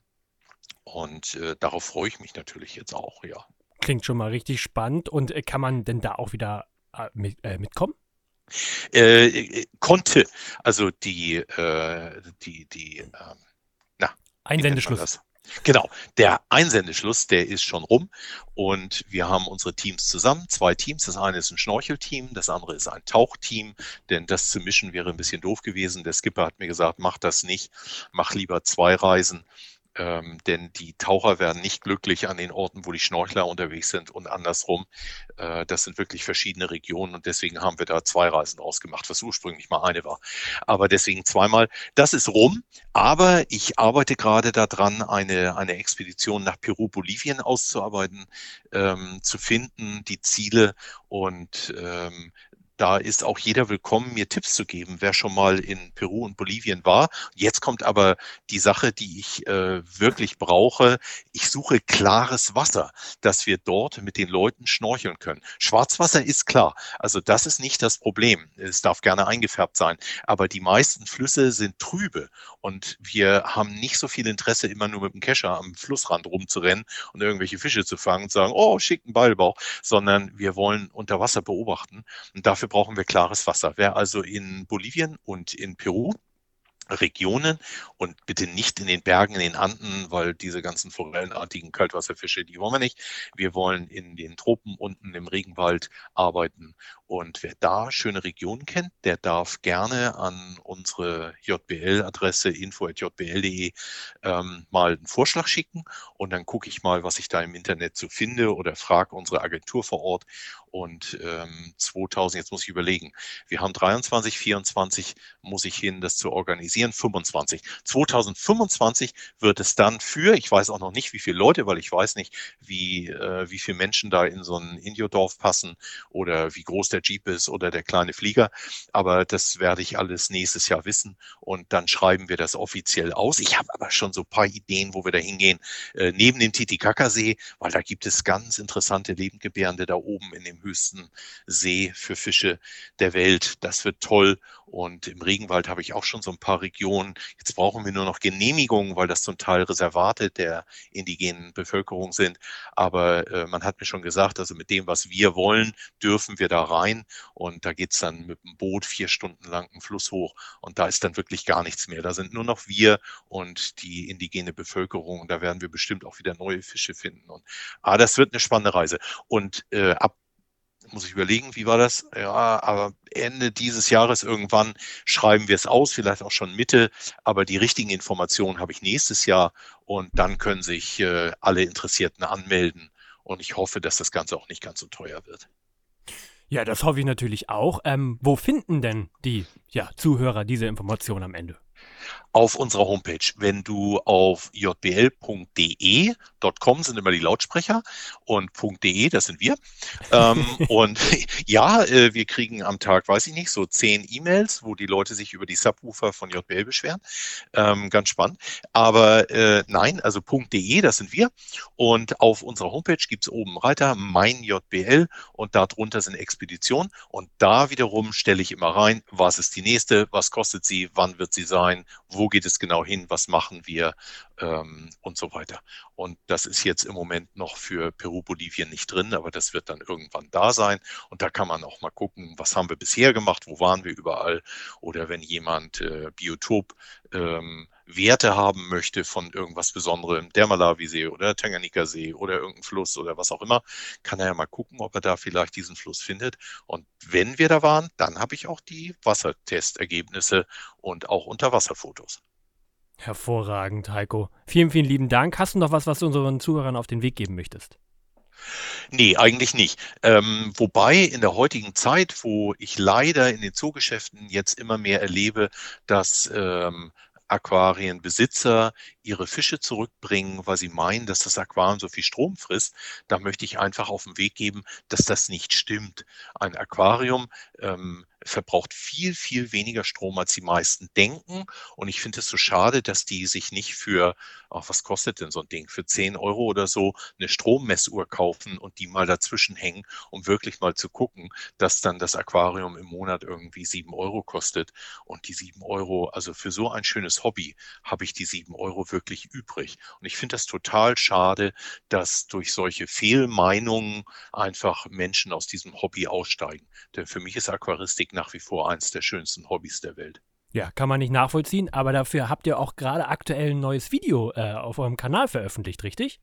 Und äh, darauf freue ich mich natürlich jetzt auch, ja. Klingt schon mal richtig spannend. Und äh, kann man denn da auch wieder äh, mit, äh, mitkommen? Äh, äh, konnte, also die, äh, die, die, ähm, na, Einsendeschluss. Genau, der Einsendeschluss, der ist schon rum und wir haben unsere Teams zusammen, zwei Teams. Das eine ist ein Schnorchelteam, das andere ist ein Tauchteam, denn das zu mischen wäre ein bisschen doof gewesen. Der Skipper hat mir gesagt, mach das nicht, mach lieber zwei Reisen ähm, denn die Taucher werden nicht glücklich an den Orten, wo die Schnorchler unterwegs sind und andersrum. Äh, das sind wirklich verschiedene Regionen und deswegen haben wir da zwei Reisen ausgemacht, was ursprünglich mal eine war. Aber deswegen zweimal. Das ist rum, aber ich arbeite gerade daran, eine, eine Expedition nach Peru, Bolivien auszuarbeiten, ähm, zu finden, die Ziele und ähm, da ist auch jeder willkommen, mir Tipps zu geben, wer schon mal in Peru und Bolivien war. Jetzt kommt aber die Sache, die ich äh, wirklich brauche. Ich suche klares Wasser, dass wir dort mit den Leuten schnorcheln können. Schwarzwasser ist klar. Also das ist nicht das Problem. Es darf gerne eingefärbt sein. Aber die meisten Flüsse sind trübe und wir haben nicht so viel Interesse, immer nur mit dem Kescher am Flussrand rumzurennen und irgendwelche Fische zu fangen und sagen, oh, schicken Ballbauch, sondern wir wollen unter Wasser beobachten. Und dafür Dafür brauchen wir klares Wasser. Wer also in Bolivien und in Peru Regionen und bitte nicht in den Bergen, in den Anden, weil diese ganzen forellenartigen Kaltwasserfische, die wollen wir nicht. Wir wollen in den Tropen unten im Regenwald arbeiten. Und wer da schöne Regionen kennt, der darf gerne an unsere JBL-Adresse info.jbl.de ähm, mal einen Vorschlag schicken und dann gucke ich mal, was ich da im Internet so finde oder frage unsere Agentur vor Ort und ähm, 2000, jetzt muss ich überlegen, wir haben 23, 24 muss ich hin, das zu organisieren, 25. 2025 wird es dann für, ich weiß auch noch nicht, wie viele Leute, weil ich weiß nicht, wie, äh, wie viele Menschen da in so ein Indiodorf passen oder wie groß der Jeep ist oder der kleine Flieger, aber das werde ich alles nächstes Jahr wissen und dann schreiben wir das offiziell aus. Ich habe aber schon so ein paar Ideen, wo wir da hingehen, äh, neben dem Titicacasee, weil da gibt es ganz interessante Lebendgebärende da oben in dem höchsten See für Fische der Welt. Das wird toll. Und im Regenwald habe ich auch schon so ein paar Regionen. Jetzt brauchen wir nur noch Genehmigungen, weil das zum Teil Reservate der indigenen Bevölkerung sind. Aber äh, man hat mir schon gesagt, also mit dem, was wir wollen, dürfen wir da rein. Und da geht es dann mit dem Boot vier Stunden lang einen Fluss hoch. Und da ist dann wirklich gar nichts mehr. Da sind nur noch wir und die indigene Bevölkerung. Da werden wir bestimmt auch wieder neue Fische finden. Und ah, das wird eine spannende Reise. Und äh, ab muss ich überlegen, wie war das? Ja, aber Ende dieses Jahres irgendwann schreiben wir es aus, vielleicht auch schon Mitte, aber die richtigen Informationen habe ich nächstes Jahr und dann können sich äh, alle Interessierten anmelden und ich hoffe, dass das Ganze auch nicht ganz so teuer wird. Ja, das hoffe ich natürlich auch. Ähm, wo finden denn die ja, Zuhörer diese Informationen am Ende? Auf unserer Homepage. Wenn du auf jbl.de, .com sind immer die Lautsprecher und .de, das sind wir. ähm, und ja, äh, wir kriegen am Tag, weiß ich nicht, so zehn E-Mails, wo die Leute sich über die Subwoofer von JBL beschweren. Ähm, ganz spannend. Aber äh, nein, also .de, das sind wir. Und auf unserer Homepage gibt es oben Reiter, mein JBL und darunter sind Expeditionen. Und da wiederum stelle ich immer rein, was ist die nächste, was kostet sie, wann wird sie sein, wo geht es genau hin, was machen wir ähm, und so weiter. Und das ist jetzt im Moment noch für Peru, Bolivien nicht drin, aber das wird dann irgendwann da sein. Und da kann man auch mal gucken, was haben wir bisher gemacht, wo waren wir überall. Oder wenn jemand äh, Biotop ähm, Werte haben möchte von irgendwas Besonderem, der Malawisee oder Tanganika-See oder irgendein Fluss oder was auch immer, kann er ja mal gucken, ob er da vielleicht diesen Fluss findet. Und wenn wir da waren, dann habe ich auch die Wassertestergebnisse und auch Unterwasserfotos. Hervorragend, Heiko. Vielen, vielen lieben Dank. Hast du noch was, was du unseren Zuhörern auf den Weg geben möchtest? Nee, eigentlich nicht. Ähm, wobei in der heutigen Zeit, wo ich leider in den Zoogeschäften jetzt immer mehr erlebe, dass ähm, Aquarienbesitzer ihre Fische zurückbringen, weil sie meinen, dass das Aquarium so viel Strom frisst, da möchte ich einfach auf den Weg geben, dass das nicht stimmt. Ein Aquarium ähm, verbraucht viel, viel weniger Strom, als die meisten denken. Und ich finde es so schade, dass die sich nicht für, ach, was kostet denn so ein Ding, für 10 Euro oder so eine Strommessuhr kaufen und die mal dazwischen hängen, um wirklich mal zu gucken, dass dann das Aquarium im Monat irgendwie 7 Euro kostet. Und die 7 Euro, also für so ein schönes Hobby, habe ich die 7 Euro wirklich übrig. Und ich finde das total schade, dass durch solche Fehlmeinungen einfach Menschen aus diesem Hobby aussteigen. Denn für mich ist Aquaristik Aquaristik nach wie vor eines der schönsten Hobbys der Welt. Ja, kann man nicht nachvollziehen, aber dafür habt ihr auch gerade aktuell ein neues Video äh, auf eurem Kanal veröffentlicht, richtig?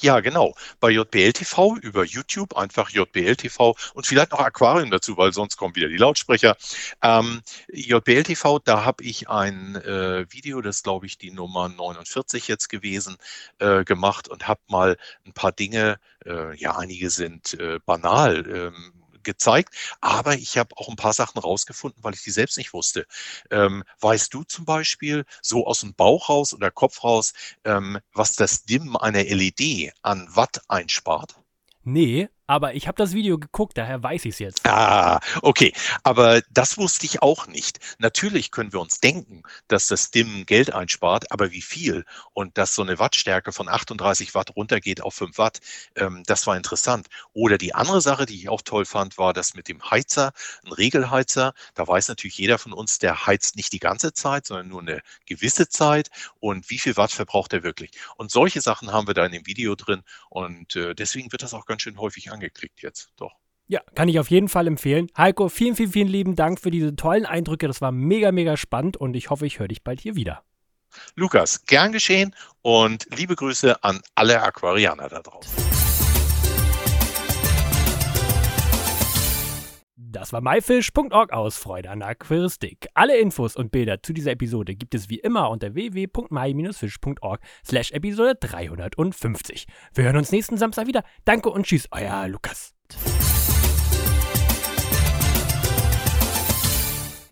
Ja, genau. Bei JBL TV über YouTube einfach JBL TV und vielleicht noch Aquarium dazu, weil sonst kommen wieder die Lautsprecher. Ähm, JBL TV, da habe ich ein äh, Video, das glaube ich die Nummer 49 jetzt gewesen, äh, gemacht und habe mal ein paar Dinge, äh, ja, einige sind äh, banal, ähm, gezeigt, aber ich habe auch ein paar Sachen rausgefunden, weil ich die selbst nicht wusste. Ähm, weißt du zum Beispiel so aus dem Bauch raus oder Kopf raus, ähm, was das Dimmen einer LED an Watt einspart? Nee, aber ich habe das Video geguckt, daher weiß ich es jetzt. Ah, okay. Aber das wusste ich auch nicht. Natürlich können wir uns denken, dass das Dimmen Geld einspart, aber wie viel? Und dass so eine Wattstärke von 38 Watt runtergeht auf 5 Watt, ähm, das war interessant. Oder die andere Sache, die ich auch toll fand, war das mit dem Heizer, ein Regelheizer. Da weiß natürlich jeder von uns, der heizt nicht die ganze Zeit, sondern nur eine gewisse Zeit. Und wie viel Watt verbraucht er wirklich? Und solche Sachen haben wir da in dem Video drin. Und äh, deswegen wird das auch ganz schön häufig angeschaut angeklickt jetzt, doch. Ja, kann ich auf jeden Fall empfehlen. Heiko, vielen, vielen, vielen lieben Dank für diese tollen Eindrücke. Das war mega, mega spannend und ich hoffe, ich höre dich bald hier wieder. Lukas, gern geschehen und liebe Grüße an alle Aquarianer da draußen. Das war myfish.org aus Freude an Aquaristik. Alle Infos und Bilder zu dieser Episode gibt es wie immer unter www.my-fish.org slash Episode 350. Wir hören uns nächsten Samstag wieder. Danke und tschüss, euer Lukas.